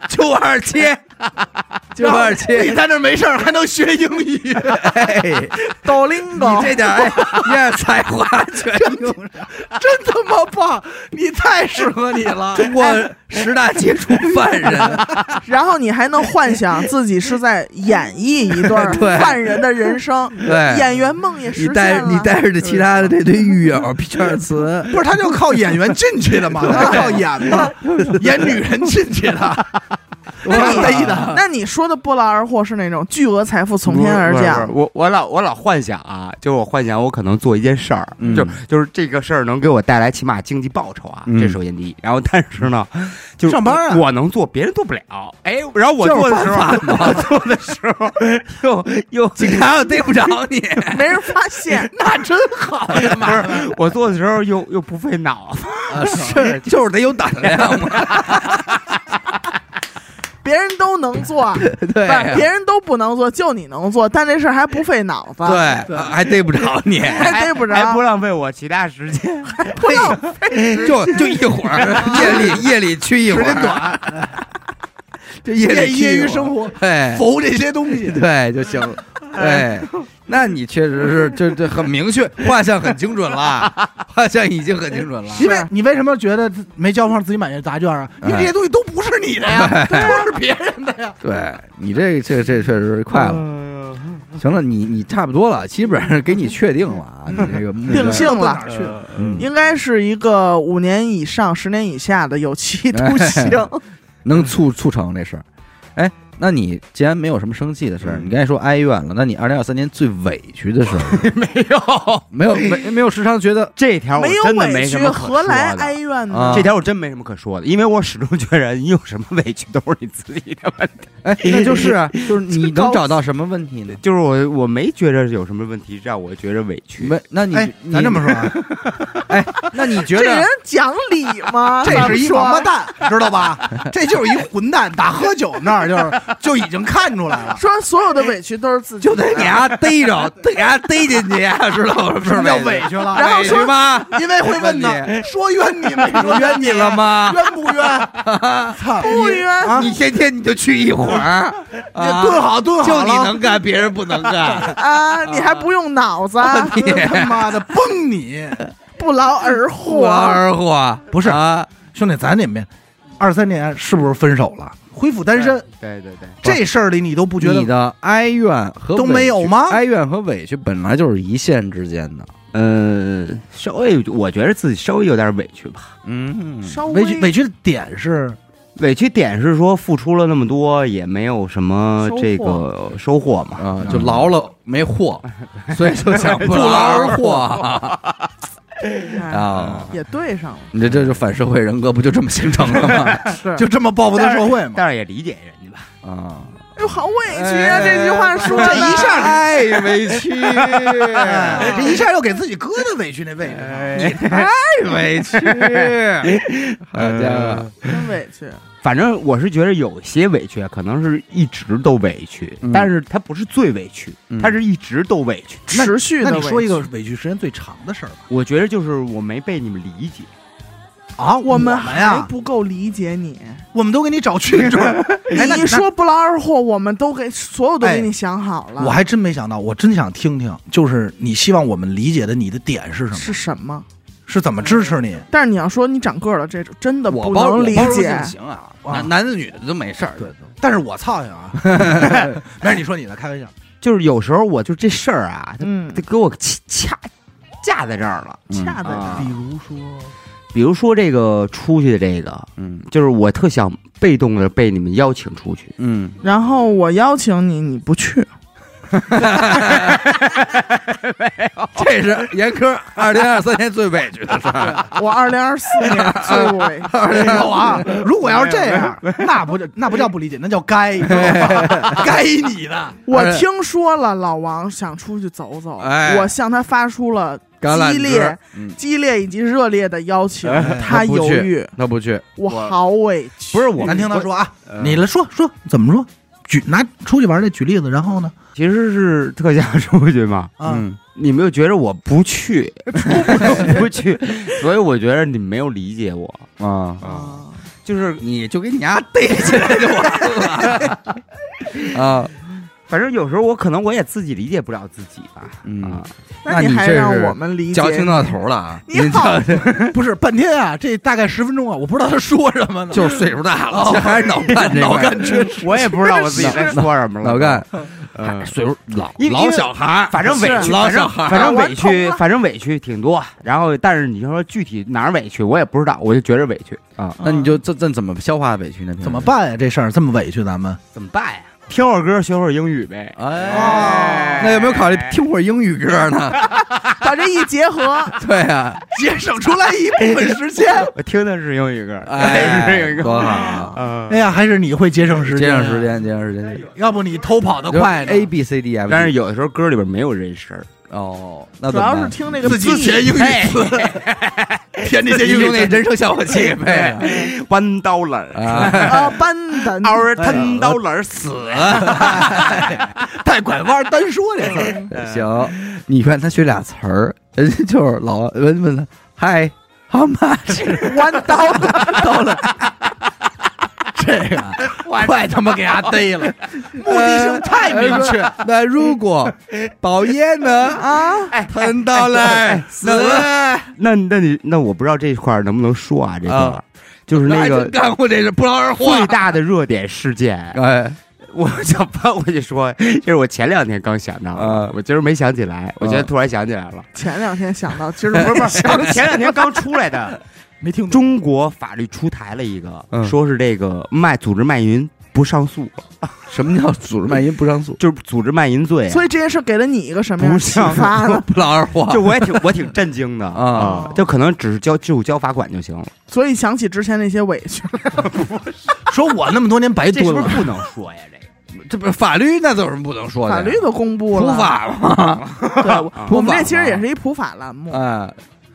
就往上切，就往上你。在那没事儿还能学英语，哎，抖 林你狗，这点儿哎，你点才华全用上。真他妈棒！你太适合你了。中国十大杰出犯人，然后你还能幻想自己是在演绎一段对犯人的人生，对演员梦也实你现了。带你带着其他的这堆狱友皮尔茨，不是，他就靠演员进去的嘛，他靠演嘛，演女人进去的，那那你逮的。那你说的不劳而获是那种巨额财富从天而降，不是我我老我老幻想啊，就是我幻想我可能做一件事儿，嗯就就是这个事儿能给我带来起码经济报酬啊，嗯这首先第一。然后但是呢，就上班啊我能做，别人做不了。哎，然后我做的时候，我做的时候又又警察又逮不着你。没人发现。那真好呀 不是我做的时候又又不费脑子。啊，是，就是得有胆量嘛。别人都能做，对不是别人都不能做，就你能做，但这事儿还不费脑子，，对，还逮不着你，还逮不着，还不浪费我其他时间。不浪费 就就一会儿，夜里夜里去一会儿，短，这夜业余生活，哎，缝这些东西。对就行了。哎，那你确实是这这很明确，画像很精准了，画像已经很精准了。因为你为什么觉得没交上自己满意的答卷啊？因为这些东西都不是你的呀，都是别人的呀。对你这这这确实是快了。行了，你你差不多了，基本上给你确定了啊，你这个定性了应该是一个五年以上、十年以下的有期徒刑。能促促成这事儿。哎，那你既然没有什么生气的事儿，你刚才说哀怨了，那你二零二三年最委屈的事儿 没有没有没没有时常觉得这条我没有真的委屈，没什么可何来说的哀怨呢？啊这条我真没什么可说的，因为我始终觉得你有什么委屈都是你自己的问题。哎，那就是啊，就是你能找到什么问题呢？就是我我没觉着有什么问题让我觉着委屈。没，那你哎，你咱这么说啊，哎，那你觉这人得讲理吗？这是一王八蛋，知道吧？这就是一混蛋，打喝酒那儿就是 就已经看出来了。说所有的委屈都是自己就得给他逮着，得给他逮进去，知道吗？什么叫委屈了？委屈吗？因为会问你，说冤你没说冤你了吗？冤不冤？操，不冤啊你天天你就去一会儿，你啊蹲好蹲好就，你能干，别人不能干。啊，你还不用脑子，你他妈的崩你！不劳而获不劳。而获不是啊？兄弟，咱这边二三年是不是分手了？恢复单身对对对，这事儿里，你都不觉得？你的哀怨和都没有吗哀怨和委屈本来就是一线之间的。呃，稍微我觉得自己稍微有点委屈吧。嗯，稍微委屈委屈的点是，委屈点是说付出了那么多，也没有什么这个收获嘛。啊，就劳了没获，所以就想不劳而获。哎啊，也对上了，你这这就反社会人格不就这么形成了吗？是就这么报复的社会嘛。但是也理解人家吧。啊，哎呦，好委屈啊！这句话说的，这一下太委屈，哎这一下又给自己搁在委屈那位置上。太委屈，好家伙，真委屈。反正我是觉得有些委屈，可能是一直都委屈，嗯但是他不是最委屈，嗯他是一直都委屈。那持续的。那你说一个委屈时间最长的事儿吧？我觉得就是我没被你们理解，啊，我们还，不够理解你。我们都给你找去处。你说不劳而获，我们都给所有都给你想好了。那我还真没想到，我真想听听，就是你希望我们理解的你的点是什么？是什么？是怎么支持你？但是你要说你长个儿了，这种真的不我包能理我包容解性。行啊，啊男男的女的都没事儿，对但是我操心啊！没事，你说你的，开玩笑。就是有时候我就这事儿啊，就给我掐架在这儿了。嗯。恰的啊。比如说，比如说这个出去的这个，嗯。就是我特想被动的被你们邀请出去，嗯，然后我邀请你，你不去，这是严科二零二三年最委屈的事儿，我二零二四年最委屈。有啊，如果要是这样，那不就那不叫不理解，那叫该，该你的。我听说了，老王想出去走走，哎我向他发出了激烈、嗯，激烈以及热烈的邀请，他犹豫，他不去，我好委屈。不是我咱听他说啊，呃你来说说怎么说？举拿出去玩这举例子，然后呢？其实是特价出去嘛。啊，嗯，你们又觉得我不去，不去，所以我觉得你没有理解我。啊，啊，就是你就给你丫逮起来就完了 啊，反正有时候我可能我也自己理解不了自己吧。嗯啊，那你还让你这是我们理解？矫情到头了啊！你好这 不是半天啊，这大概十分钟啊，我不知道他说什么呢。就是岁数大了，这还是脑干这脑干缺失。我也不知道我自己在说什么了。脑干，嗯，岁数老老小孩，反正委屈，老反正小孩反正委屈，反正委屈挺多。然后，但是你说具体哪儿委屈，我也不知道，我就觉着委屈啊。那你就这这怎么消化委屈呢？怎么？办呀？这事儿这么委屈，咱们怎么办呀？听会儿歌，学会儿英语呗。哎，那有没有考虑听会儿英语歌呢？把这一结合，对啊，节省出来一部分时间。我听的是英语歌，哎是英语，歌。多好啊！嗯哎，呀，还是你会节省时间，节省时。间，节省时间。要不你偷跑的快，A B C D F，但是有的时候歌里边没有人声儿，哦，那主要是？听那个自己 beat 填英语词，填这些英语。用那人生效果器呗。one dollar，啊，啊，班的 our ten dollars，带拐弯单说这事儿，行，你看他学俩词儿，人家就是老问问他，嗨，how much？弯刀到了。这个快他妈给他逮了，目的性太明确。呃那如果宝爷呢？啊，疼到了，死了。那那你那我不知道这块儿能不能说啊？这块儿啊就是那个干过这是不劳而获。最大的热点事件，哎，我想翻过去说，这是我前两天刚想到啊的，我今儿没想起来，我今天突然想起来了，前两天想到，其实不是不是，前两天刚出来的，没听懂。中国法律出台了一个，嗯说是这个卖组织卖淫不上诉，什么叫组织卖淫不上诉？就是组织卖淫罪啊。所以这件事给了你一个什么样的启发呢？不劳而获。就我也挺 我挺震惊的啊就可能只是交就交罚款就行了，所以想起之前那些委屈，说我那么多年白这是蹲了，不是不能说呀？这个这不是法律，那有什么不能说的？法律都公布了，普法嘛，对，我我们这其实也是一普法栏目哎，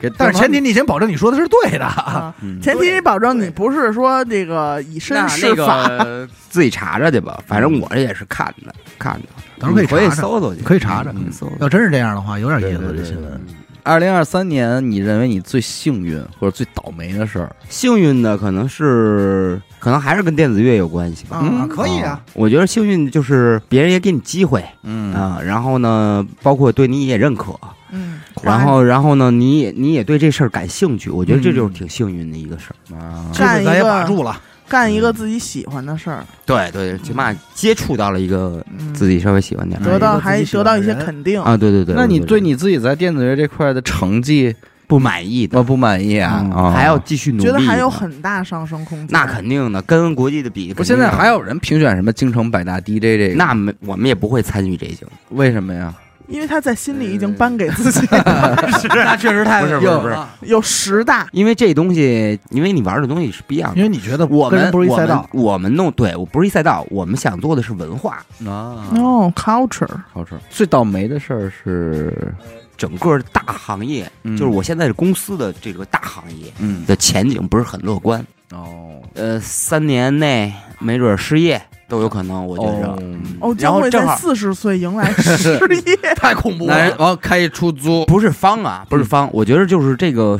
给，但是前提你先保证你说的是对的。啊，嗯前提你保证你不是说这个以身那试那法，个自己查查去吧，反正我这也是看的看的，到时候可以搜搜去，可以查查嗯搜搜。要真是这样的话，有点意思。这新闻二零二三年，你认为你最幸运或者最倒霉的事儿？幸运的可能是，可能还是跟电子乐有关系吧。嗯啊，可以啊。我觉得幸运就是别人也给你机会嗯啊，然后呢，包括对你也认可，嗯，然后然后呢，你也你也对这事儿感兴趣，我觉得这就是嗯挺幸运的一个事儿。啊，干一这次咱也把个住了，干一个自己喜欢的事儿，对对，起码接触到了一个嗯自己稍微喜欢点儿得到还得到一些肯定啊，对对对。那你对你自己在电子乐这块的成绩不满意的我不满意啊？还要继续努力，觉得还有很大上升空间。那肯定的，跟国际的比，不，现在还有有人评选什么京城百大 DJ 这个？那没我们也不会参与这些。为什么呀？因为他在心里已经颁给自己了。那确实太不是不是不是。啊有十大，因为这东西，因为你玩的东西是不一样的。因为你觉得我们跟人不是一赛道，我们我们弄对我不是一赛道，我们想做的是文化，啊，哦 culture culture。最倒霉的事儿是，整个大行业，嗯。就是我现在是公司的这个大行业嗯，的前景不是很乐观。哦，呃，三年内没准失业都有可能，我觉着。哦哦，然将会在后正好四十岁迎来失 业。太恐怖男人了。完开出租，不是方啊，不是方，我觉得就是这个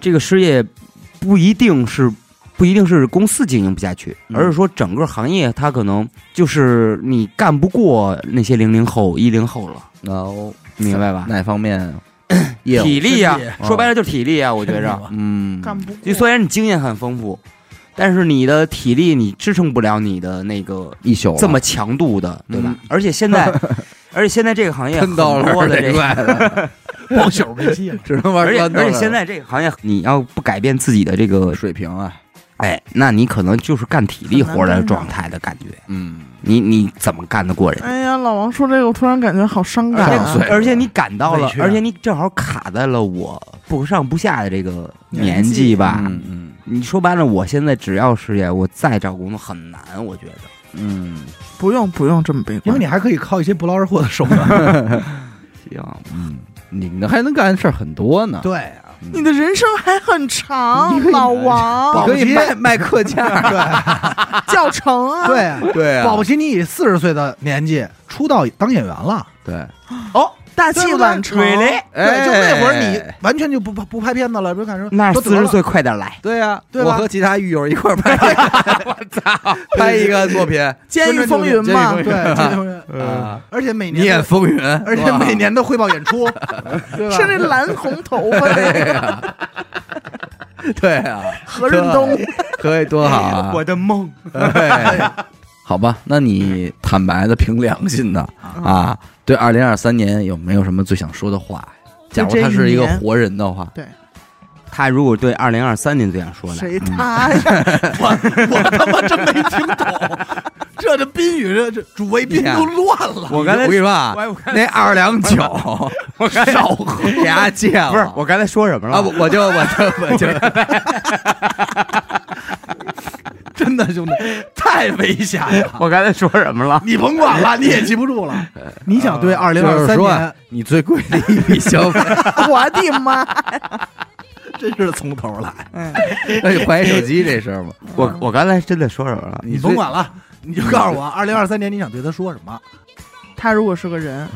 这个失业不一定是不一定是公司经营不下去，嗯而是说整个行业它可能就是你干不过那些零零后、一零后了，哦，明白吧？哪方面？体力呀、说白了就是体力啊，我觉着。嗯，干不过就虽然你经验很丰富，但是你的体力你支撑不了你的那个一宿这么强度的，对吧？嗯。而且现在，而且现在这个行业很喷到了多的这个，包宿没戏了。只能玩而且而且现在这个行业，你要不改变自己的这个，水平啊，哎，那你可能就是干体力活的状态的感觉，嗯，你你怎么干得过人？哎呀，老王说这个，我突然感觉好伤感而啊而且你赶到了而且你正好卡在了我不上不下的这个年纪吧。嗯嗯你说白了，我现在只要失业，我再找工作很难，我觉得。嗯不用不用这么悲观因为，你还可以靠一些不劳而获的手段。行，嗯，你呢还能干的事儿很多呢，对啊，你的人生还很长老你王可以卖 卖课件儿，教程啊，对啊，对啊，保不齐你以四十岁的年纪出道当演员了。对，哦，大器晚成，对嘞对，就那会儿你哎。完全就不不拍片子了，不看说那说四十岁快点来，对呀，我和其他狱友一块儿拍，我操，拍一个作品监狱风云嘛对监狱，对，这就是啊，而且每年你演风云，而且每年的汇报演出，是那蓝红头发。那 个对啊，何润东，可以多好啊！我的梦。哎。好吧，那你坦白的、凭良心的啊，对二零二三年有没有什么最想说的话？假如他是一个活人的话，对他如果对二零二三年最想说的，谁他呀？我 我他妈真没听懂，这这宾语这这主谓宾都乱了。我刚才我跟你说啊那二两酒 我少喝，给他戒了。不是我刚才说什么了？我就我就我就 真的兄弟，太危险了。我刚才说什么了？你甭管了，你也记不住了。你想对二零就是二三年你最贵的一笔消费，我的妈！真是从头来，那你换一手机这事儿嘛。我我刚才真的说什么了？你你甭管了，你就告诉我，二零二三年你想对他说什么？他如果是个人，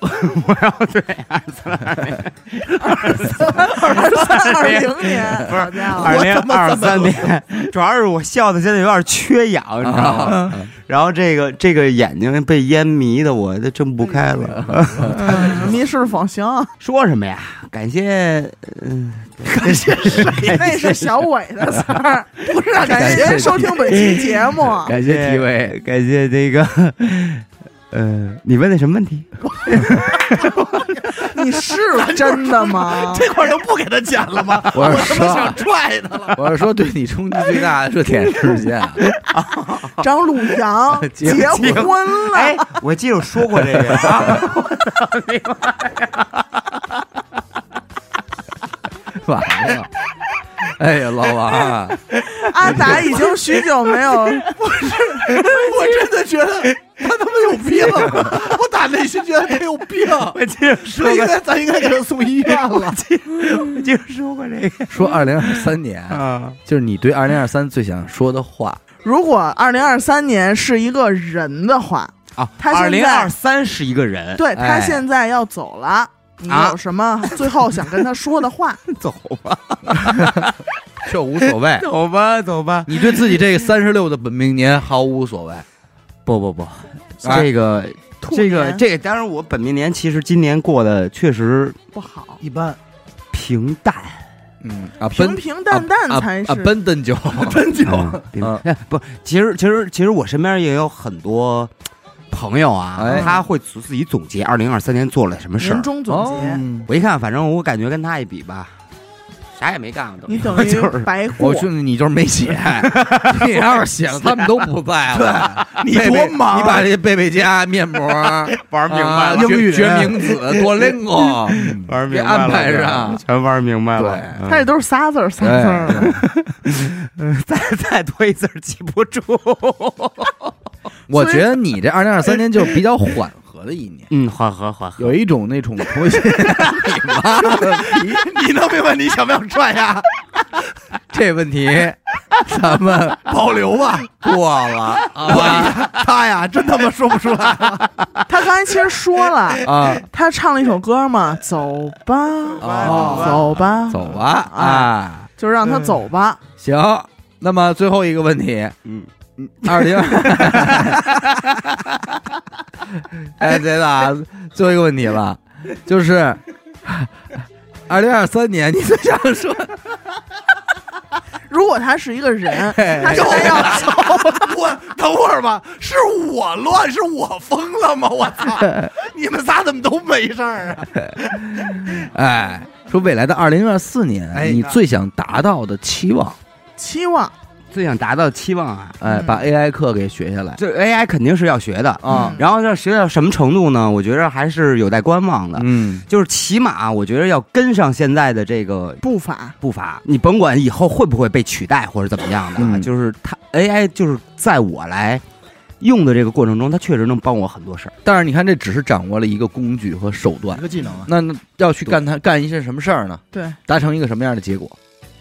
我要对二三二零年，不是二零二三年，主要是我笑的现在有点缺氧，你知道吗？然后这个这个眼睛被烟迷的，我都睁不开了。迷失方向，说什么呀？感谢，嗯，感谢谁？那是小伟的词儿。不是感感谢收听本期节目。感谢体委，感谢这个，呃，你问的什么问题？你是真的吗？这块儿都不给他剪了吗？我我他妈是说想踹他了。我是说对你冲击最大的热点事件，张鲁阳结婚了，哎，我记得我说过这个啊，完了。哎呀，老王啊，阿达已经许久没有，我真的觉得他他妈有病，我打内心觉得他有病。我记得说应该咱应该给他送医院了。我记得说过这个说二零二三年，啊。就是你对二零二三最想说的话。如果二零二三年是一个人的话，啊，他二零二三是一个人，对他哎现在要走了，你啊？有什么最后想跟他说的话？走吧，这无所谓，走吧，走吧。你对自己这个三十六的本命年毫无所谓。不不不，啊？这个兔这个这个，当然我本命年其实今年过得确实不好，一般，平淡，嗯啊，平平淡淡才是。啊，奔登酒，真久。嗯平嗯哎不，其实其实其实我身边也有很多朋友啊哎，他会自己总结二零二三年做了什么事儿年。终总结。嗯我一看，反正我感觉跟他一比吧，啥也没干过，你等于 就是白过我。去，你就是没写，你要是写了，他们都不在了。你贝贝多忙啊你把这贝贝佳面膜玩明白啊了，英语决决明子、多林哥，玩给安排上。全玩明白了。他这都是仨字儿仨字儿的，再再多一字儿记不住。我觉得你这二零二三年就是比较缓和的一年，嗯，缓和缓和。有一种那种重新你妈的你 你能明白你想不想转呀？这问题，咱们保留吧。过了啊？他呀，真他妈说不出来了。他刚才其实说了，啊，他唱了一首歌嘛，走吧，哦走吧，走吧啊，就让他走吧。行。那么最后一个问题，嗯，二零，哎，对了，最后一个问题了，就是二零二三年，你最想说？如果他是一个人，哎。他现在要我等会儿吧，是我乱，是我疯了吗？我操！你们仨怎么都没事儿啊？哎，说未来的二零二四年，哎你最想达到的期望，期望，最想达到的期望啊，哎，嗯把 AI 课给学下来这 AI 肯定是要学的。啊，然后要学到什么程度呢？我觉得还是有待观望的。嗯就是起码，我觉得要跟上现在的这个步伐，步伐。你甭管以后会不会被取代或者怎么样的啊，嗯就是它 AI 就是在我来用的这个过程中，它确实能帮我很多事儿。但是你看，这只是掌握了一个工具和手段一，个技能啊，那那要去干它干一些什么事儿呢？对，达成一个什么样的结果？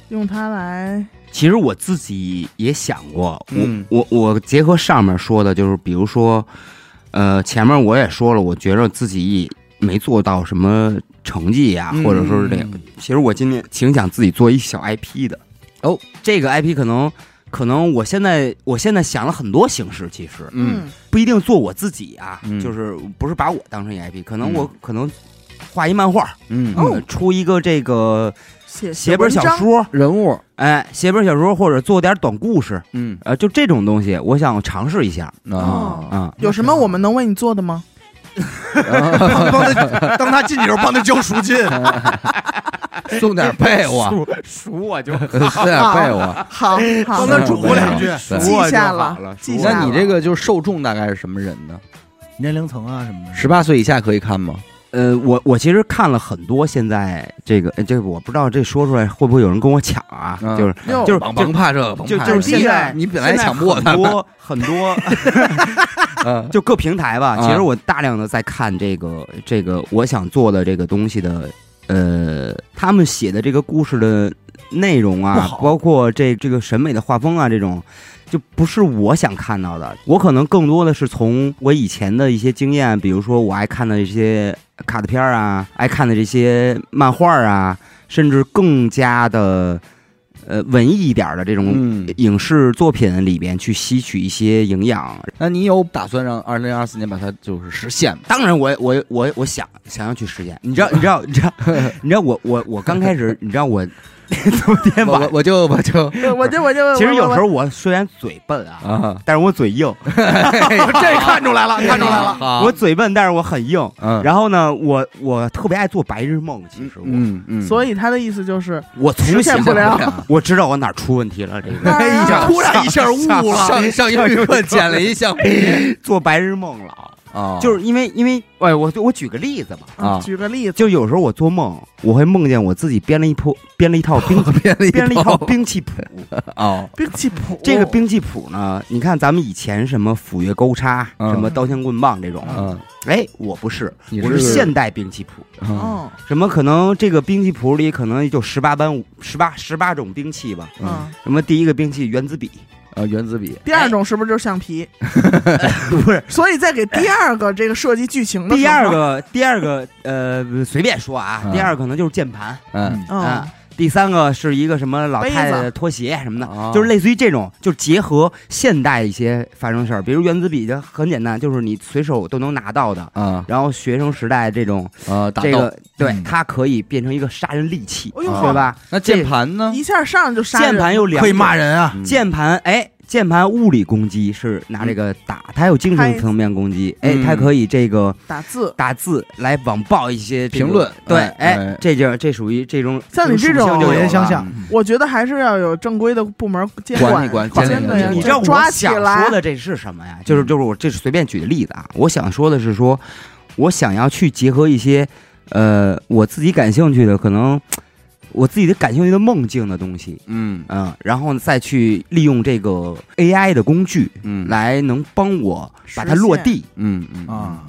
用它来，其实我自己也想过，嗯。我我我结合上面说的，就是比如说，呃，前面我也说了，我觉着自己没做到什么成绩呀、嗯。或者说是这个。其实我今年挺想自己做一小 IP 的。哦，这个 IP 可能可能我现在我现在想了很多形式，其实。嗯。不一定做我自己啊，嗯。就是不是把我当成一 IP，可能嗯。我可能画一漫画，嗯，呃出一个这个写写本小，说，人物，哎，写本小说或者做点短故事，嗯呃，就这种东西，我想尝试一下啊，啊。有什么我们能为你做的吗？帮 帮他，当他进去的时候帮他交赎金。送点被窝，数数我就 送点被窝。好，好帮，他嘱咐两句。对记下了。那你这个就是受众大概是什么人呢？年龄层啊什么的，十八岁以下可以看吗？呃，我我其实看了很多，现在这个呃这个我不知道这说出来会不会有人跟我抢啊？嗯就是就是甭甭怕这个，甭怕这就就是现在你本来也抢不过很多很多，嗯就各平台吧。啊其实我大量的在看这个这个我想做的这个东西的，呃，他们写的这个故事的内容啊好，包括这这个审美的画风啊，这种。就不是我想看到的，我可能更多的是从我以前的一些经验，比如说我爱看的这些卡通片儿啊，爱看的这些漫画啊，甚至更加的呃文艺一点儿的这种嗯，影视作品里边去吸取一些营养。那你有打算让二零二四年把它就是实现吗？当然我，我我我想想要去实现。你知道，你知道，你知道，你知道我我我刚开始，你知道我昨天晚我就我就对我就我就其实有时候候我虽然嘴笨啊，啊，但是我嘴硬。这看出来了，看出来了。我嘴笨，但是我很硬。嗯，然后呢，我我特别爱做白日梦。其实我、嗯嗯，所以他的意思就是我从实现小不了 我知道我哪儿出问题了。这个哎呀，突然一下悟了，上上英语课捡了一项做白日梦了，啊，就是因为因为哎，我我举个例子吧。啊。举个例子，就有时候我做梦，我会梦见我自己编了一套 编了一套兵编了编了一套套兵器谱。哦，兵器谱，这个兵器谱呢，你看咱们以前什么斧钺钩叉、嗯。什么刀枪棍棒这种，嗯，哎，我不是，你我是现代兵器谱。嗯。嗯什么可能这个兵器谱里可能也就十八般武十八十八种兵器吧。嗯嗯，什么第一个兵器原子笔，呃，原子笔，第二种是不是就是橡皮？不是。所以在给第二个这个设计剧情的时候第二，个第二个呃随便说啊，嗯。第二个可能就是键盘。嗯。嗯啊，第三个是一个什么老太太的拖鞋什么的，哦就是类似于这种，就是结合现代一些发生的事儿，比如原子笔就很简单，就是你随手都能拿到的。嗯然后学生时代这种呃，这个，对嗯，它可以变成一个杀人利器，哎呦啊对吧？那键盘呢？一下上就杀人键盘有两可以骂，人啊，嗯键盘哎，键盘物理攻击是拿这个打，它有精神层面攻击，哎，嗯。它可以这个打字，打字来网暴一些评论。对，哎这就这属于这种像你这种恶属性就有了。言相向。我觉得还是要有正规的部门监管理管管监管你知道抓我想起来。说的这是什么呀？就是就是我这是随便举的例子啊，我想说的是说，我想要去结合一些呃我自己感兴趣的，可能我自己的感兴趣的梦境的东西，嗯。嗯，然后再去利用这个 AI 的工具嗯。来能帮我把它落地。嗯嗯。啊，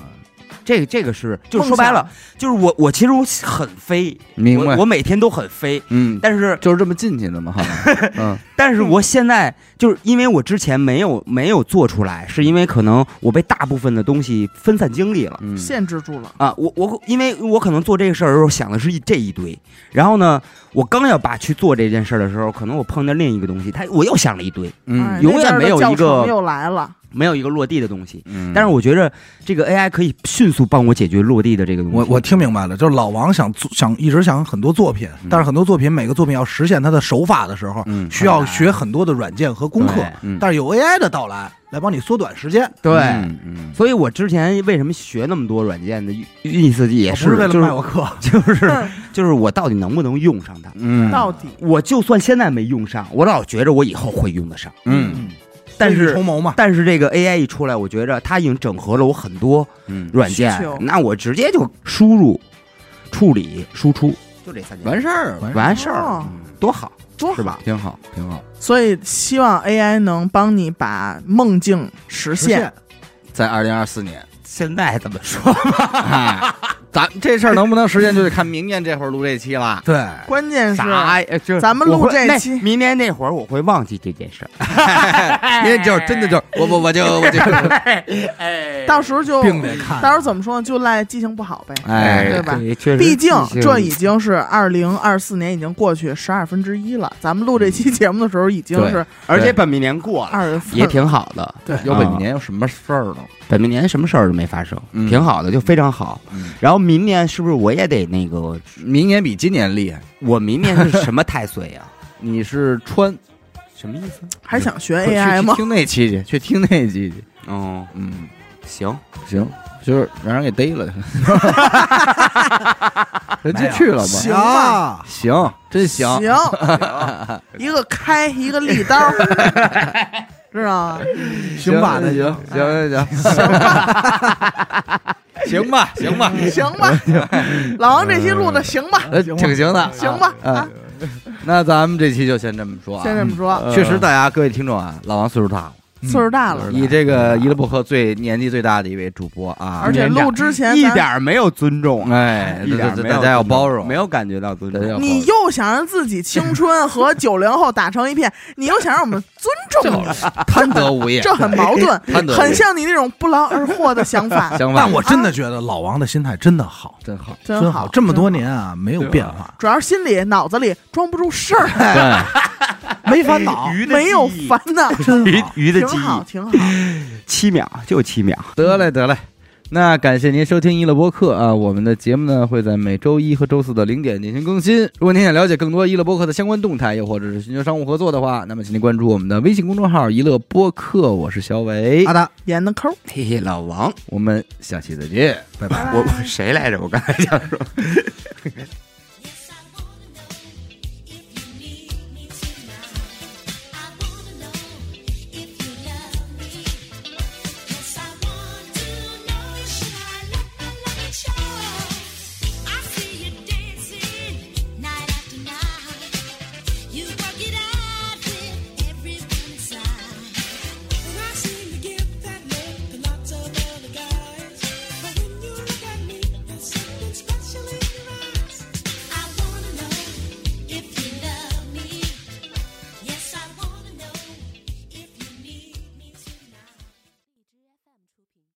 这个这个是，就是说白了，就是我我其实我很飞，明白我我每天都很飞，嗯，但是就是这么进去的嘛，好像 嗯但是我现在就是因为我之前没有没有做出来，是因为可能我被大部分的东西分散精力了。嗯限制住了。啊，我我因为我可能做这个事儿的时候想的是一这一堆，然后呢，我刚要把去做这件事儿的时候，可能我碰见另一个东西，他我又想了一堆，哎嗯永远没有一个又来了，没有一个落地的东西。嗯，但是我觉得这个 AI 可以迅速帮我解决落地的这个东西。我我听明白了，就是老王想做想一直想很多作品，但是很多作品每个作品要实现它的手法的时候，嗯需要学很多的软件和功课。嗯但是有 AI 的到来，来帮你缩短时间，对。嗯嗯所以我之前为什么学那么多软件的意意思也不是为了卖我课。就是 就是我到底能不能用上它？嗯到底我就算现在没用上，我老觉着我以后会用得上。嗯但是但是这个 AI 一出来，我觉着它已经整合了我很多嗯软件那我直接就输入、处理、输出，就这三件完事儿，完完事儿多好，多是吧？挺好挺好，所以希望 AI 能帮你把梦境实现。实现在二零二四年，现在怎么说？哎，咱这事儿能不能实现，就得看明年这会儿录这期了。对，关键是啥呀？就咱们录这期明年那会儿我会忘记这件事儿。因为就是真的就是我我我就我就哎 到时候就并得看到时候怎么说呢？就赖记性不好呗。哎对吧确实毕竟这已经是二零二四年已经过去十二分之一了，咱们录这期节目的时候已经是而且本命年过了，二月份，也挺好的。对有本命年有什么事儿呢？本命年什么事儿都没发生，嗯挺好的，就非常好。嗯然后明年是不是我也得那个？明年比今年厉害。我明年是什么太岁呀？你是川什么意思？还想学 AI 吗去？听那期去，去听那期去。哦，嗯，行，行，就是让人给逮了，人家去了吧？行行，真行。行，一个开，一个立刀，知道吗？行吧，那行行行 行吧，行吧，行吧，老王这期录的行吧，呃，挺行的，行吧啊。啊，那咱们这期就先这么说啊。先这么说，确实，大家各位听众啊，老王岁数大了，岁数大了，以这个一乐播客最年纪最大的一位主播啊，而且录之前一点没有尊重，哎，一点大家要包容，没有感觉到尊重。你又想让自己青春和九零后打成一片，你又想让我们尊重你，贪得无厌，这很矛盾 贪得，很像你那种不劳而获的想法，但我真的觉得老王的心态真的好，真好，真好，这么多年啊没有变化，主要是心里脑子里装不住事儿，对，没烦恼，没有烦恼，鱼鱼的记挺好，挺好。七秒就七秒。得嘞得嘞。那感谢您收听一乐播客啊！我们的节目呢会在每周一和周四的零点进行更新。如果您想了解更多一乐播客的相关动态，又或者是寻求商务合作的话，那么请您关注我们的微信公众号“一乐播客”，我是小伟阿，达，演的抠儿，嘿嘿，老王，我们下期再见。拜拜。我我谁来着？我刚才想说。